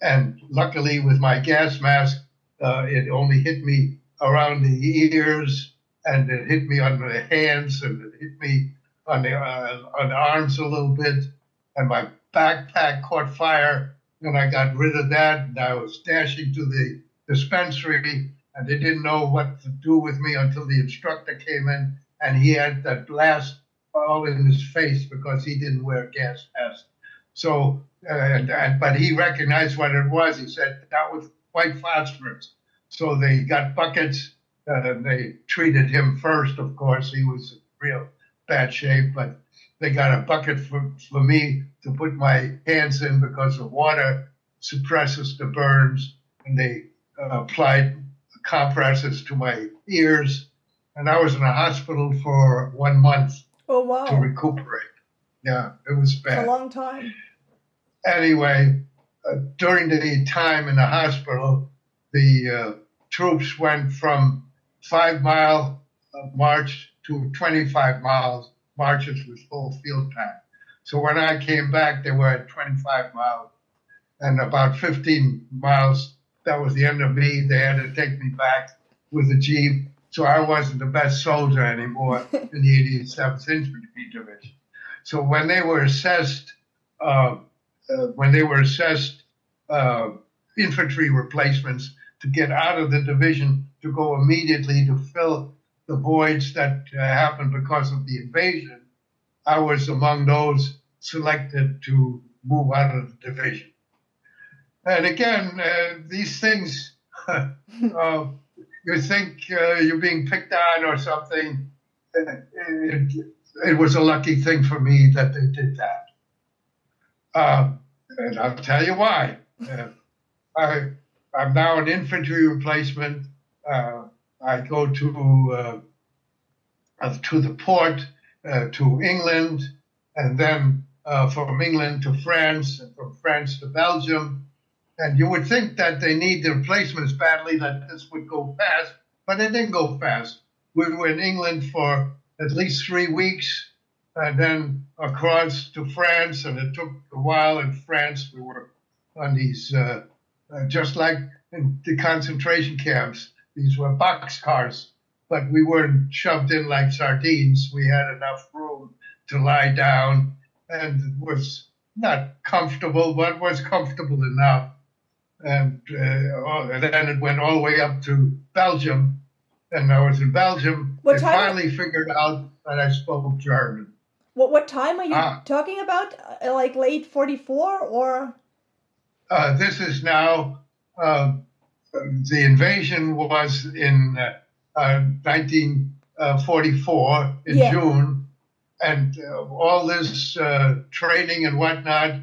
And luckily, with my gas mask, uh, it only hit me around the ears, and it hit me on the hands, and it hit me on the uh, on the arms a little bit, and my backpack caught fire, and I got rid of that, and I was dashing to the dispensary, and they didn't know what to do with me until the instructor came in, and he had that blast all in his face because he didn't wear gas mask. So and, and, but he recognized what it was. He said that was white phosphorus. So they got buckets. Uh, they treated him first, of course. He was in real bad shape, but they got a bucket for, for me to put my hands in because the water suppresses the burns. And they uh, applied compresses to my ears. And I was in a hospital for one month oh, wow. to recuperate. Yeah, it was bad. a long time anyway, uh, during the time in the hospital, the uh, troops went from five mile uh, march to 25 miles marches with full field pack. So when I came back, they were at 25 miles. And about 15 miles, that was the end of me. They had to take me back with a Jeep. So I wasn't the best soldier anymore in the 87th Infantry Division. So when they were assessed, uh, uh, when they were assessed uh, infantry replacements to get out of the division to go immediately to fill the voids that uh, happened because of the invasion, I was among those selected to move out of the division. And again, uh, these things, uh, you think uh, you're being picked on or something. It, it, was a lucky thing for me that they did that. Uh, and I'll tell you why. Uh, I, I'm now an infantry replacement. Uh, I go to to the port to England, and then from England to France, and from France to Belgium, and you would think that they need the replacements badly, that this would go fast, but it didn't go fast. We were in England for at least three weeks, and then across to France, and it took a while in France. We were on these, uh, uh, just like in the concentration camps, these were box cars, but we weren't shoved in like sardines. We had enough room to lie down, and it was not comfortable, but was comfortable enough and, uh, and then it went all the way up to Belgium. And I was in Belgium. What they finally figured out that I spoke German. What what time are you ah. talking about? Uh, like late forty four or? Uh, this is now. Uh, the invasion was in 1944 uh, uh, in yeah. June, and all this training and whatnot.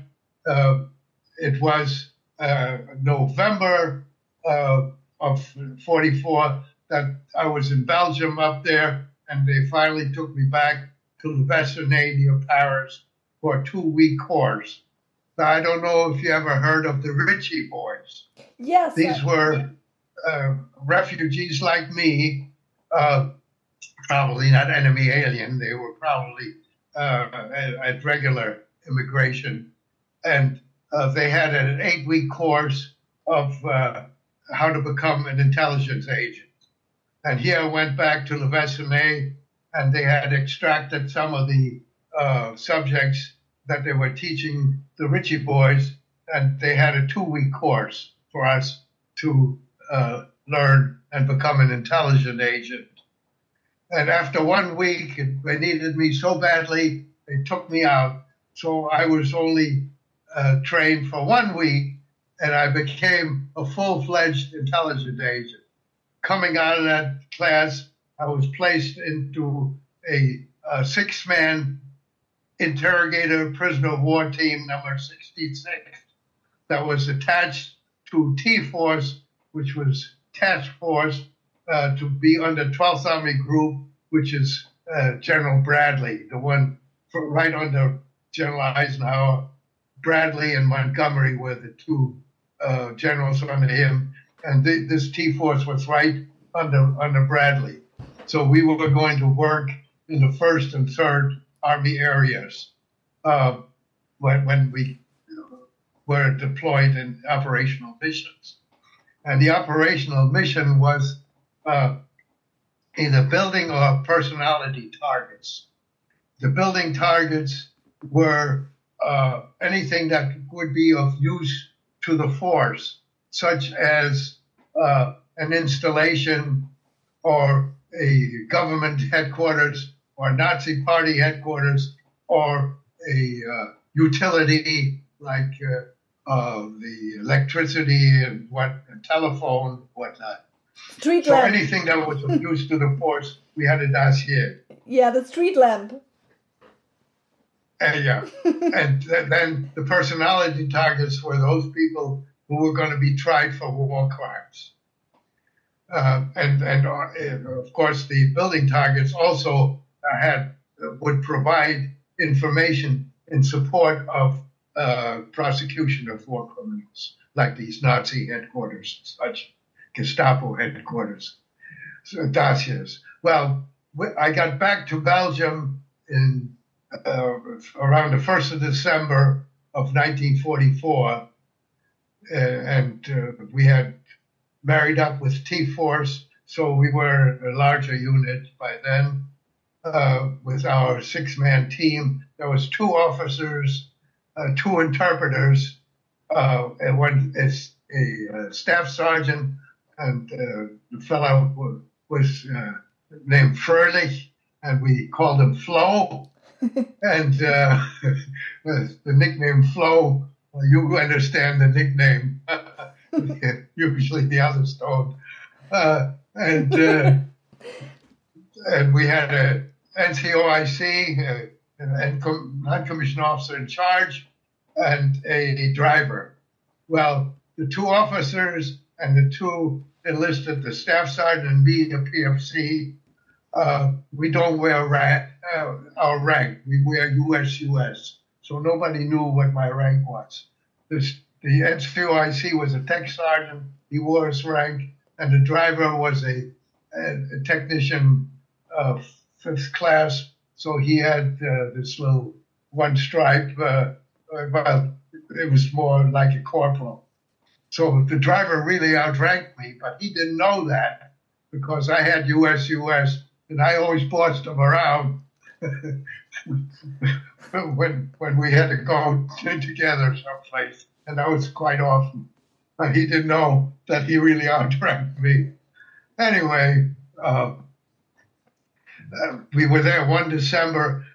it was uh, November uh, of 44 that I was in Belgium up there, and they finally took me back to Le Vésinet near Paris for a two week course. Now, I don't know if you ever heard of the Ritchie boys. Yes. These were uh, refugees like me, uh, probably not enemy alien, they were probably uh, at regular immigration. And uh, they had an eight week course of uh, how to become an intelligence agent. And here I went back to Le Vésinet, and they had extracted some of the uh, subjects that they were teaching the Ritchie boys, and they had a two week course for us to uh, learn and become an intelligent agent. And after one week, they needed me so badly, they took me out. So I was only uh, trained for one week, and I became a full fledged intelligent agent. Coming out of that class, I was placed into a, a six man interrogator prisoner of war team number 66 that was attached to T Force, which was task force uh, to be under 12th Army Group, which is uh, General Bradley, the one for, right under General Eisenhower Bradley and Montgomery were the two uh, generals under him, and th- this T force was right under under Bradley. So we were going to work in the first and third army areas uh, when, when we were deployed in operational missions. And the operational mission was uh, either building or personality targets. The building targets were uh, anything that would be of use to the force, such as uh, an installation or a government headquarters or Nazi party headquarters or a uh, utility like uh, uh, the electricity and what telephone whatnot. Street so lamp. anything that was of use to the force, we had a dossier. Yeah, the street lamp. And yeah, and th- then the personality targets were those people who were going to be tried for war crimes. Uh, and and uh, of course, the building targets also uh, had would provide information in support of uh, prosecution of war criminals, like these Nazi headquarters, such Gestapo headquarters, so. Well, I got back to Belgium in uh, around the 1st of December of 1944. Uh, and uh, we had married up with T Force, so we were a larger unit by then. Uh, with our six man team, there was two officers, two interpreters, uh, and one is a, staff sergeant, and the fellow was named Fröhlich, and we called him Flo. and uh, the nickname Flo, you understand the nickname. Usually the others don't. Uh, and uh, and we had a NCOIC, and non-commissioned officer in charge, and a driver. Well, the two officers and the two enlisted, the staff sergeant and me, the PFC, uh, we don't wear rank, uh, our rank. We wear USUS. So nobody knew what my rank was. This, the NCOIC was a tech sergeant. He wore his rank, and the driver was a, a, a technician, uh, fifth class. So he had uh, this little one stripe. Uh, well, it was more like a corporal. So the driver really outranked me, but he didn't know that because I had USUS and I always bossed him around when when we had to go together someplace, and that was quite often. But he didn't know that he really outranked me. Anyway, uh, uh, we were there one December,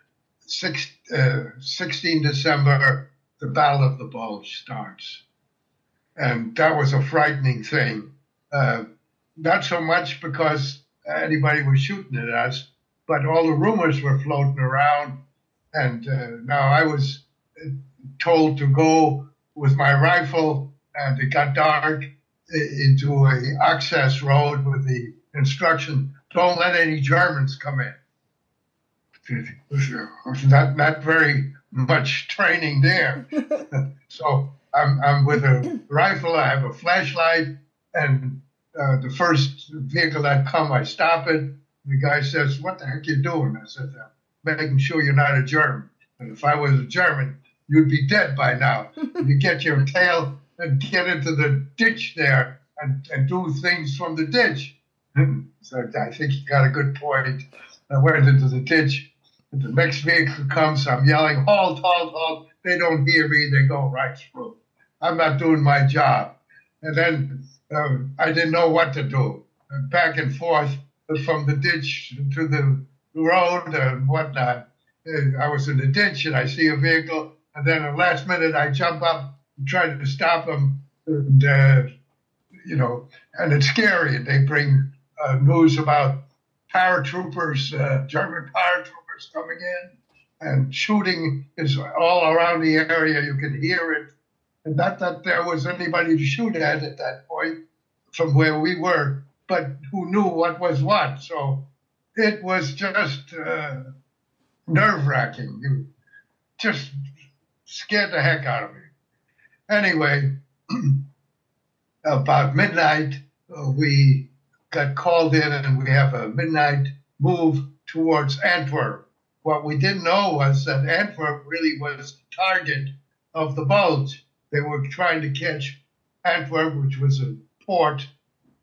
six, uh, 16 December, the Battle of the Bulge starts. And that was a frightening thing. Uh, not so much because anybody was shooting at us, but all the rumors were floating around. And uh, now I was uh, told to go with my rifle, and it got dark into a access road with the instruction: "Don't let any Germans come in." Not not very much training there. so I'm I'm with a rifle. I have a flashlight, and uh, the first vehicle that come, I stop it. The guy says, "What the heck you doing?" I said, "I'm making sure you're not a German. And if I was a German, you'd be dead by now. you get your tail and get into the ditch there and, and do things from the ditch." so I think he got a good point. I went into the ditch. The next vehicle comes. I'm yelling, "Halt! Halt! Halt!" They don't hear me. They go right through. I'm not doing my job. And then um, I didn't know what to do. Back and forth from the ditch to the road and whatnot. I was in the ditch and I see a vehicle, and then at the last minute I jump up and try to stop them. And, uh, you know, and it's scary. They bring uh, news about paratroopers, uh, German paratroopers coming in, and shooting is all around the area. You can hear it and not that there was anybody to shoot at at that point from where we were, but who knew what was what. So it was just uh, nerve wracking. You just scared the heck out of me. Anyway, about midnight, uh, we got called in and we have a midnight move towards Antwerp. What we didn't know was that Antwerp really was target of the bulge they were trying to catch Antwerp, which was a port,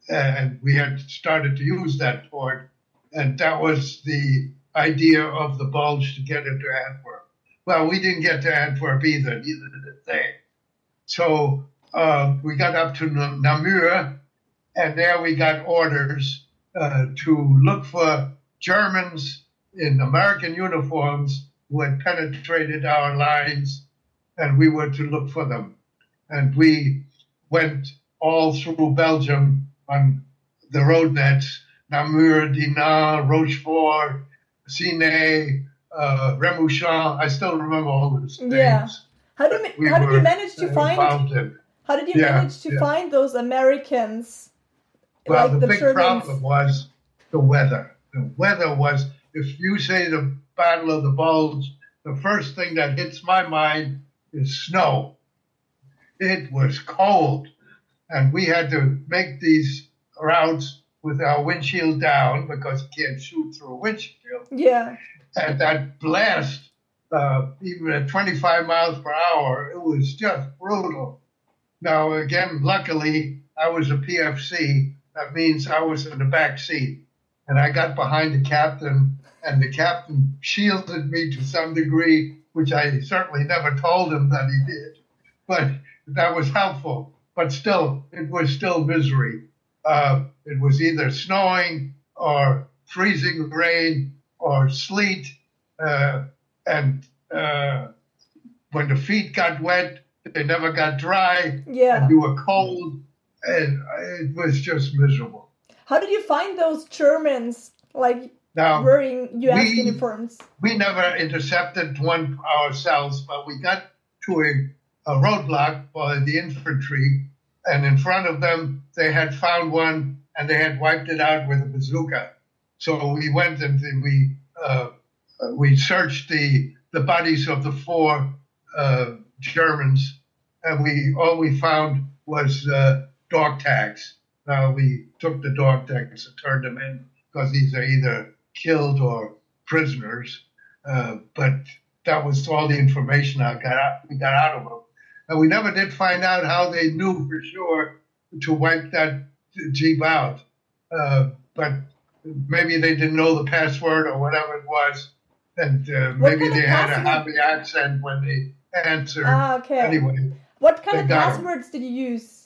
and we had started to use that port, and that was the idea of the bulge to get into Antwerp. Well, we didn't get to Antwerp either, neither did they. So uh, we got up to Namur, and there we got orders uh, to look for Germans in American uniforms who had penetrated our lines, and we were to look for them and we went all through Belgium on the road nets, Namur, Dinant, Rochefort, Ciney, uh, Remouchamp. I still remember all those names. Yeah. How did, we how did you manage to find? How did you yeah, manage to yeah. find those Americans? Well, like the, the, big problem was the weather. The weather was, if you say the Battle of the Bulge, the first thing that hits my mind is snow it was cold. And we had to make these routes with our windshield down because you can't shoot through a windshield. Yeah. And that blast, uh, even at 25 miles per hour, it was just brutal. Now, again, luckily, I was a PFC. That means I was in the back seat. And I got behind the captain, and the captain shielded me to some degree, which I certainly never told him that he did. But that was helpful, but still, it was still misery. Uh, it was either snowing or freezing rain or sleet, uh, and uh, when the feet got wet, they never got dry. Yeah. And you were cold, and it was just miserable. How did you find those Germans like Now, wearing U.S. we- uniforms? we never intercepted one ourselves, but we got to a, a roadblock by the infantry, and in front of them they had found one and they had wiped it out with a bazooka. So we went and we uh, we searched the the bodies of the four uh, Germans, and we all we found was uh, dog tags. Now we took the dog tags and turned them in because these are either killed or prisoners. Uh, but that was all the information I got out, we got out of them. And we never did find out how they knew for sure to wipe that jeep out. Uh, but maybe they didn't know the password or whatever it was, and uh, maybe they had a happy accent when they answered. Ah, okay. Anyway, What kind of passwords did you use?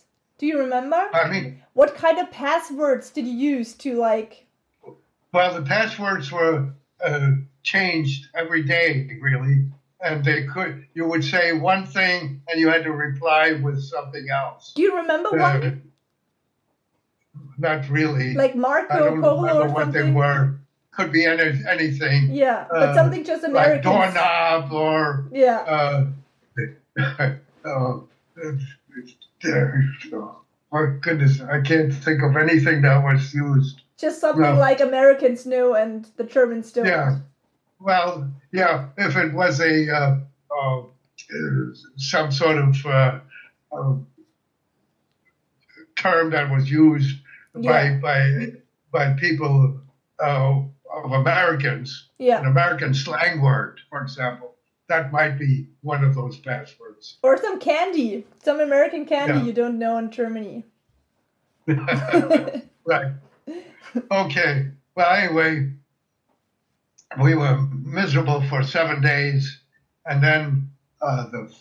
Do you remember? I mean, What kind of passwords did you use to like? Well, the passwords were uh, changed every day, really, and they could. You would say one thing, and you had to reply with something else. Do you remember Uh, one not really. like Marco don't Polo remember or what they something? were. Could be any, anything. Yeah, but Uh, something just American. like doorknob or Yeah. uh, uh, my goodness, I can't think of anything that was used. Just something no. like Americans knew and the Germans don't. Yeah. Well, yeah, if it was a uh, uh, some sort of uh, uh, term that was used by Yeah. by by people uh, of Americans, an American slang word, for example, that might be one of those passwords. Or some candy, some American candy Yeah. you don't know in Germany. right. Okay. Well, anyway, we were miserable for seven days, and then uh, the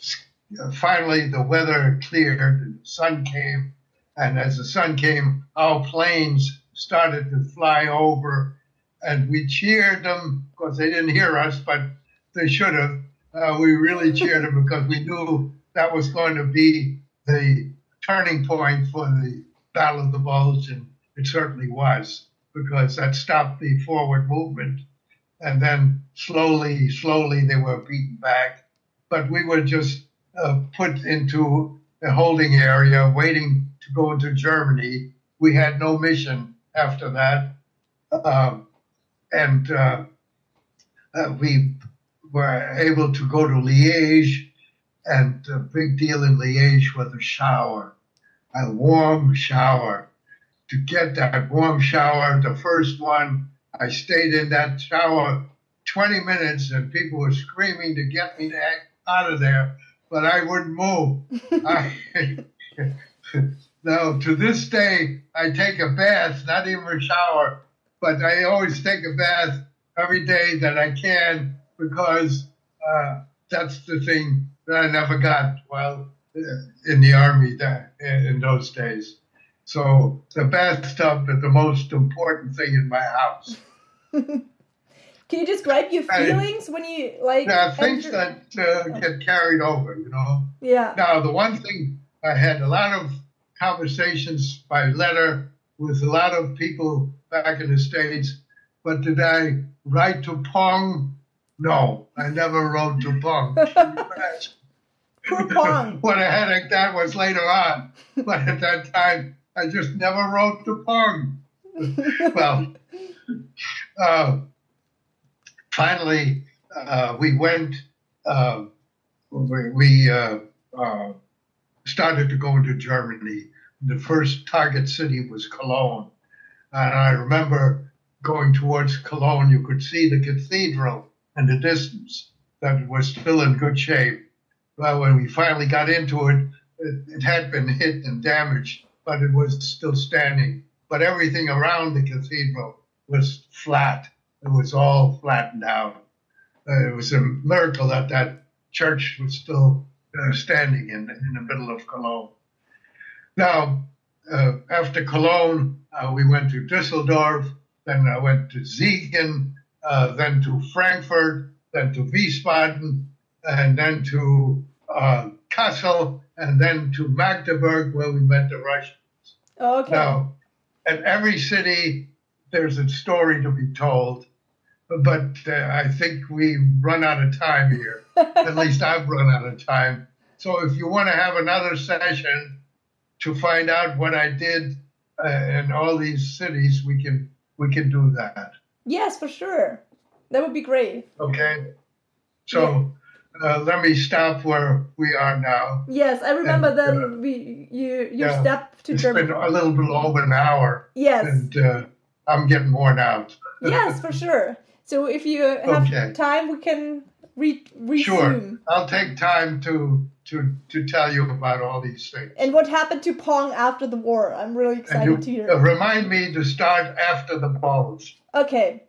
uh, finally the weather cleared, and the sun came, and as the sun came, our planes started to fly over, and we cheered them because they didn't hear us, but they should have. Uh, we really cheered them because we knew that was going to be the turning point for the Battle of the Bulge, and it certainly was because that stopped the forward movement. And then slowly, slowly they were beaten back. But we were just uh, put into a holding area waiting to go into Germany. We had no mission after that. Um, and uh, uh, we were able to go to Liège. And a big deal in Liège was a shower, a warm shower to get that warm shower, the first one, I stayed in that shower 20 minutes and people were screaming to get me out of there, but I wouldn't move. I, now, to this day, I take a bath, not even a shower, but I always take a bath every day that I can because uh, that's the thing that I never got while uh, in the army that, in those days. So the bathtub is the most important thing in my house. Can you describe your I- feelings when you like? There are things enter- that uh, get carried over, you know. Yeah. Now, the one thing I had a lot of conversations by letter with a lot of people back in the States, but did I write to Pong? No, I never wrote to Pong. Poor Pong. what a headache that was later on. But at that time, I just never wrote to Pong. well, uh, finally, uh, we went, uh, we, we uh, uh, started to go into Germany. The first target city was Cologne. And I remember going towards Cologne, you could see the cathedral in the distance that was still in good shape. But when we finally got into it, it, it had been hit and damaged, but it was still standing. But everything around the cathedral was flat. It was all flattened out. Uh, it was a miracle that that church was still uh, standing in, in the middle of Cologne. Now, uh, after Cologne, uh, we went to Düsseldorf, then I went to Siegen, uh, then to Frankfurt, then to Wiesbaden, and then to uh, Kassel, and then to Magdeburg, where we met the Russians. Okay. Now, at every city, there's a story to be told, but uh, I think we run out of time here. at least I've run out of time. So if you want to have another session to find out what I did uh, in all these cities, we can we can do that. Yes, for sure. That would be great. Okay. So uh, let me stop where we are now. Yes, I remember And, then uh, we you you yeah, stepped to It's Germany. been a little bit over an hour, Yes. and uh, I'm getting worn out. yes, for sure. So if you have Okay. time, we can re- Sure. I'll take time to to to tell you about all these things. And what happened to Pong after the war? I'm really excited And to hear. uh, remind me to start after the balls. Okay.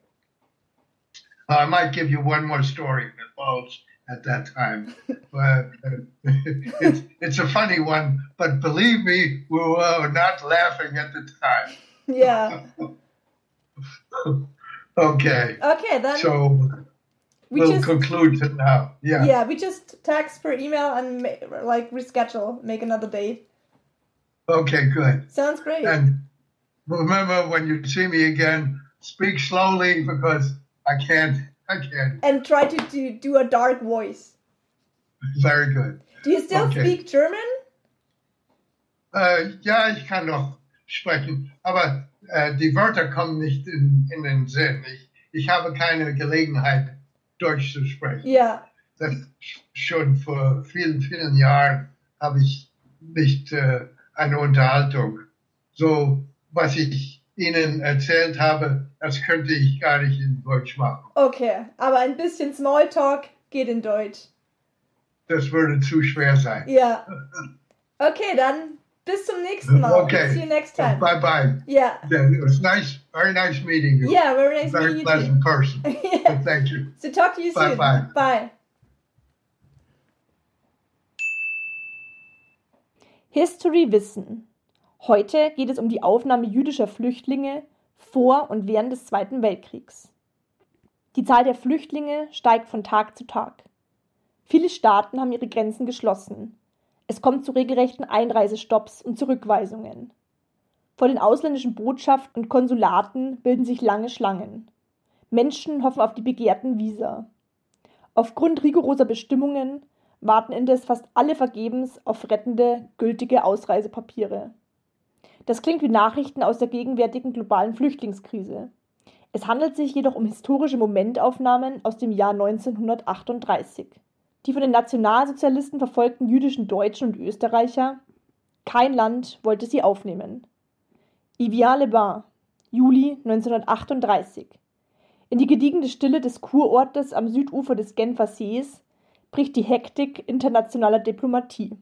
Uh, I might give you one more story that balls at that time. but uh, it's it's a funny one, but believe me, we were not laughing at the time. Yeah. Okay, Okay, then so we we'll just conclude it now. Yeah. yeah we just text per email and like reschedule, make another date. Okay, good. Sounds great. And remember, when you see me again, speak slowly because I can't. I can't. and try to do, do a dark voice. Very good. Do you still Okay. speak German? Äh, ja, ich kann noch sprechen, aber äh, die Wörter kommen nicht in, in den Sinn. Ich, ich habe keine Gelegenheit, Deutsch zu sprechen. Ja. Das schon vor vielen, vielen Jahren habe ich nicht äh, eine Unterhaltung. So, was ich Ihnen erzählt habe, das könnte ich gar nicht in Deutsch machen. Okay, aber ein bisschen Smalltalk geht in Deutsch. Das würde zu schwer sein. Ja. Okay, dann bis zum nächsten Mal. Okay. See you next time. Bye bye. Yeah. It was nice, very nice meeting you. Yeah, very nice very meeting you. pleasant person. yeah. Thank you. So talk to you Bye soon. bye. Bye. History Wissen. Heute geht es um die Aufnahme jüdischer Flüchtlinge vor und während des Zweiten Weltkriegs. Die Zahl der Flüchtlinge steigt von Tag zu Tag. Viele Staaten haben ihre Grenzen geschlossen. Es kommt zu regelrechten Einreisestopps und Zurückweisungen. Vor den ausländischen Botschaften und Konsulaten bilden sich lange Schlangen. Menschen hoffen auf die begehrten Visa. Aufgrund rigoroser Bestimmungen warten indes fast alle vergebens auf rettende, gültige Ausreisepapiere. Das klingt wie Nachrichten aus der gegenwärtigen globalen Flüchtlingskrise. Es handelt sich jedoch um historische Momentaufnahmen aus dem Jahr 1938. Die von den Nationalsozialisten verfolgten jüdischen Deutschen und Österreicher, kein Land wollte sie aufnehmen. Ivian-les-Bains, Juli 1938. In die gediegene Stille des Kurortes am Südufer des Genfer Sees bricht die Hektik internationaler Diplomatie.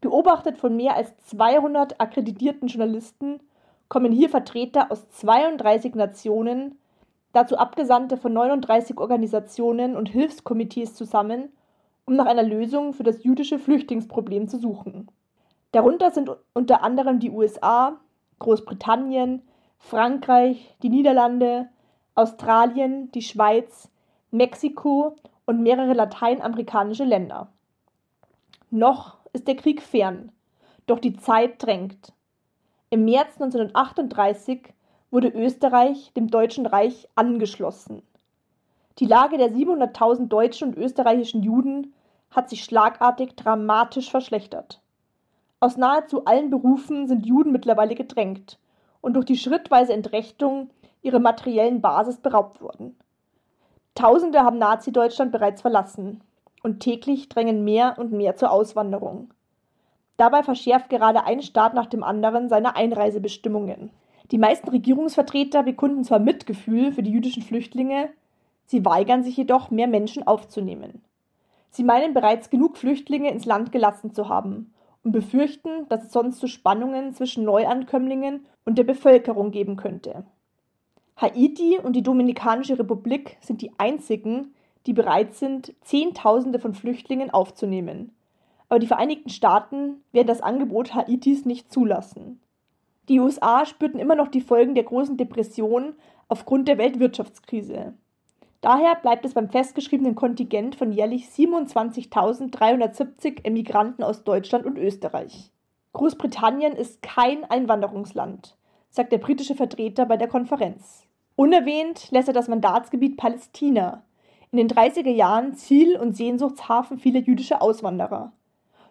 Beobachtet von mehr als 200 akkreditierten Journalisten kommen hier Vertreter aus 32 Nationen, dazu Abgesandte von 39 Organisationen und Hilfskomitees zusammen, um nach einer Lösung für das jüdische Flüchtlingsproblem zu suchen. Darunter sind unter anderem die USA, Großbritannien, Frankreich, die Niederlande, Australien, die Schweiz, Mexiko und mehrere lateinamerikanische Länder. Noch ist der Krieg fern, doch die Zeit drängt. Im März 1938 wurde Österreich dem Deutschen Reich angeschlossen. Die Lage der 700.000 deutschen und österreichischen Juden hat sich schlagartig dramatisch verschlechtert. Aus nahezu allen Berufen sind Juden mittlerweile gedrängt und durch die schrittweise Entrechtung ihrer materiellen Basis beraubt worden. Tausende haben Nazi-Deutschland bereits verlassen und täglich drängen mehr und mehr zur Auswanderung. Dabei verschärft gerade ein Staat nach dem anderen seine Einreisebestimmungen. Die meisten Regierungsvertreter bekunden zwar Mitgefühl für die jüdischen Flüchtlinge, sie weigern sich jedoch, mehr Menschen aufzunehmen. Sie meinen bereits genug Flüchtlinge ins Land gelassen zu haben und befürchten, dass es sonst zu Spannungen zwischen Neuankömmlingen und der Bevölkerung geben könnte. Haiti und die Dominikanische Republik sind die einzigen, die bereit sind, Zehntausende von Flüchtlingen aufzunehmen. Aber die Vereinigten Staaten werden das Angebot Haitis nicht zulassen. Die USA spürten immer noch die Folgen der großen Depression aufgrund der Weltwirtschaftskrise. Daher bleibt es beim festgeschriebenen Kontingent von jährlich 27.370 Emigranten aus Deutschland und Österreich. Großbritannien ist kein Einwanderungsland, sagt der britische Vertreter bei der Konferenz. Unerwähnt lässt er das Mandatsgebiet Palästina, in den 30er Jahren Ziel und Sehnsuchtshafen vieler jüdischer Auswanderer.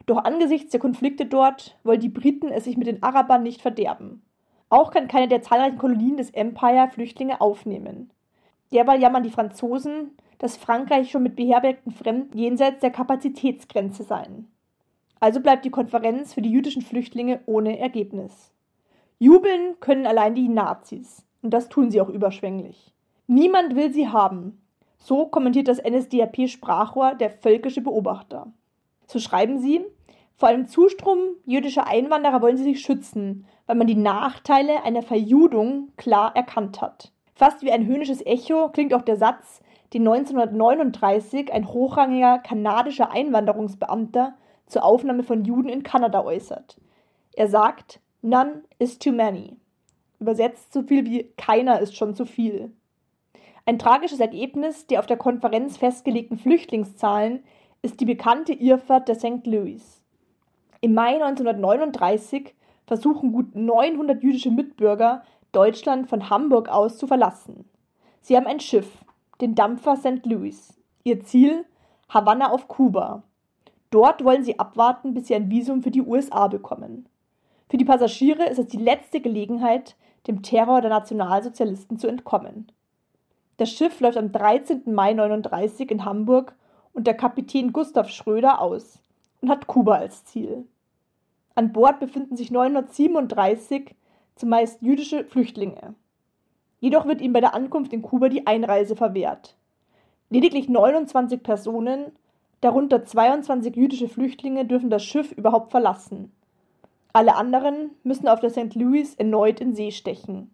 Doch angesichts der Konflikte dort wollen die Briten es sich mit den Arabern nicht verderben. Auch kann keine der zahlreichen Kolonien des Empire Flüchtlinge aufnehmen. Derweil jammern die Franzosen, dass Frankreich schon mit beherbergten Fremden jenseits der Kapazitätsgrenze seien. Also bleibt die Konferenz für die jüdischen Flüchtlinge ohne Ergebnis. Jubeln können allein die Nazis, und das tun sie auch überschwänglich. Niemand will sie haben. So kommentiert das NSDAP-Sprachrohr der völkische Beobachter. So schreiben sie, vor allem Zustrom jüdischer Einwanderer wollen sie sich schützen, weil man die Nachteile einer Verjudung klar erkannt hat. Fast wie ein höhnisches Echo klingt auch der Satz, den 1939 ein hochrangiger kanadischer Einwanderungsbeamter zur Aufnahme von Juden in Kanada äußert. Er sagt, None is too many. Übersetzt so viel wie keiner ist schon zu viel. Ein tragisches Ergebnis der auf der Konferenz festgelegten Flüchtlingszahlen ist die bekannte Irrfahrt der St. Louis. Im Mai 1939 versuchen gut 900 jüdische Mitbürger Deutschland von Hamburg aus zu verlassen. Sie haben ein Schiff, den Dampfer St. Louis. Ihr Ziel Havanna auf Kuba. Dort wollen sie abwarten, bis sie ein Visum für die USA bekommen. Für die Passagiere ist es die letzte Gelegenheit, dem Terror der Nationalsozialisten zu entkommen. Das Schiff läuft am 13. Mai 1939 in Hamburg unter Kapitän Gustav Schröder aus und hat Kuba als Ziel. An Bord befinden sich 937 zumeist jüdische Flüchtlinge. Jedoch wird ihm bei der Ankunft in Kuba die Einreise verwehrt. Lediglich 29 Personen, darunter 22 jüdische Flüchtlinge, dürfen das Schiff überhaupt verlassen. Alle anderen müssen auf der St. Louis erneut in See stechen.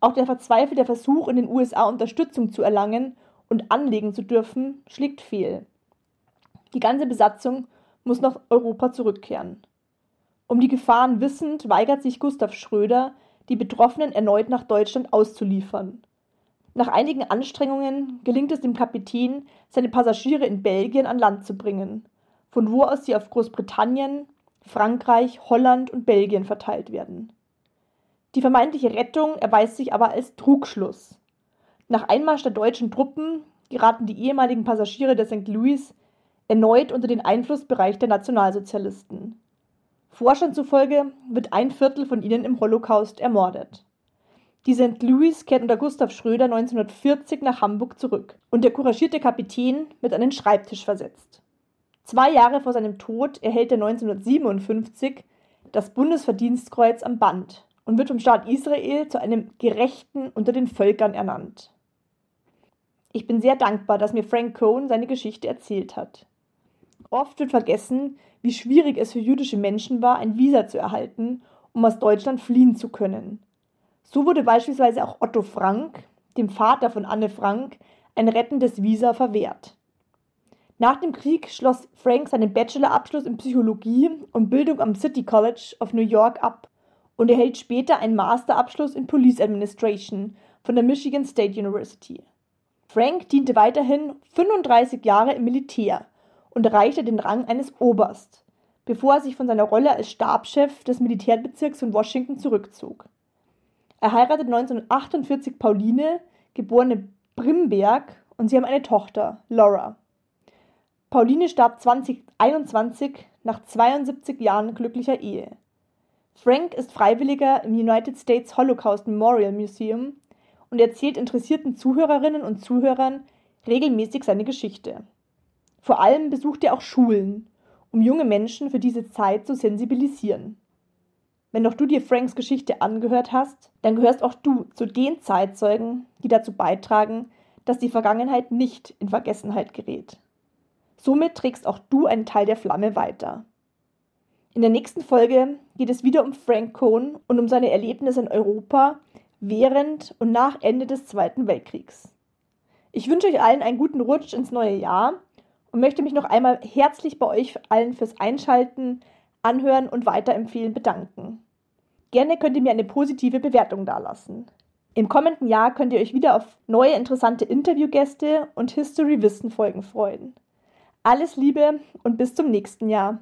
Auch der verzweifelte Versuch, in den USA Unterstützung zu erlangen und anlegen zu dürfen, schlägt fehl. Die ganze Besatzung muss nach Europa zurückkehren. Um die Gefahren wissend, weigert sich Gustav Schröder, die Betroffenen erneut nach Deutschland auszuliefern. Nach einigen Anstrengungen gelingt es dem Kapitän, seine Passagiere in Belgien an Land zu bringen, von wo aus sie auf Großbritannien, Frankreich, Holland und Belgien verteilt werden. Die vermeintliche Rettung erweist sich aber als Trugschluss. Nach Einmarsch der deutschen Truppen geraten die ehemaligen Passagiere der St. Louis erneut unter den Einflussbereich der Nationalsozialisten. Forschern zufolge wird ein Viertel von ihnen im Holocaust ermordet. Die St. Louis kehrt unter Gustav Schröder 1940 nach Hamburg zurück und der couragierte Kapitän wird an den Schreibtisch versetzt. Zwei Jahre vor seinem Tod erhält er 1957 das Bundesverdienstkreuz am Band und wird vom Staat Israel zu einem Gerechten unter den Völkern ernannt. Ich bin sehr dankbar, dass mir Frank Cohn seine Geschichte erzählt hat. Oft wird vergessen, wie schwierig es für jüdische Menschen war, ein Visa zu erhalten, um aus Deutschland fliehen zu können. So wurde beispielsweise auch Otto Frank, dem Vater von Anne Frank, ein rettendes Visa verwehrt. Nach dem Krieg schloss Frank seinen Bachelorabschluss in Psychologie und Bildung am City College of New York ab und erhält später einen Masterabschluss in Police Administration von der Michigan State University. Frank diente weiterhin 35 Jahre im Militär und erreichte den Rang eines Oberst, bevor er sich von seiner Rolle als Stabschef des Militärbezirks von Washington zurückzog. Er heiratet 1948 Pauline, geborene Brimberg, und sie haben eine Tochter, Laura. Pauline starb 2021 nach 72 Jahren glücklicher Ehe. Frank ist Freiwilliger im United States Holocaust Memorial Museum und erzählt interessierten Zuhörerinnen und Zuhörern regelmäßig seine Geschichte. Vor allem besucht er auch Schulen, um junge Menschen für diese Zeit zu sensibilisieren. Wenn auch du dir Franks Geschichte angehört hast, dann gehörst auch du zu den Zeitzeugen, die dazu beitragen, dass die Vergangenheit nicht in Vergessenheit gerät. Somit trägst auch du einen Teil der Flamme weiter. In der nächsten Folge geht es wieder um Frank Cohn und um seine Erlebnisse in Europa während und nach Ende des Zweiten Weltkriegs. Ich wünsche euch allen einen guten Rutsch ins neue Jahr und möchte mich noch einmal herzlich bei euch allen fürs Einschalten, Anhören und Weiterempfehlen bedanken. Gerne könnt ihr mir eine positive Bewertung dalassen. Im kommenden Jahr könnt ihr euch wieder auf neue interessante Interviewgäste und History-Wissen-Folgen freuen. Alles Liebe und bis zum nächsten Jahr.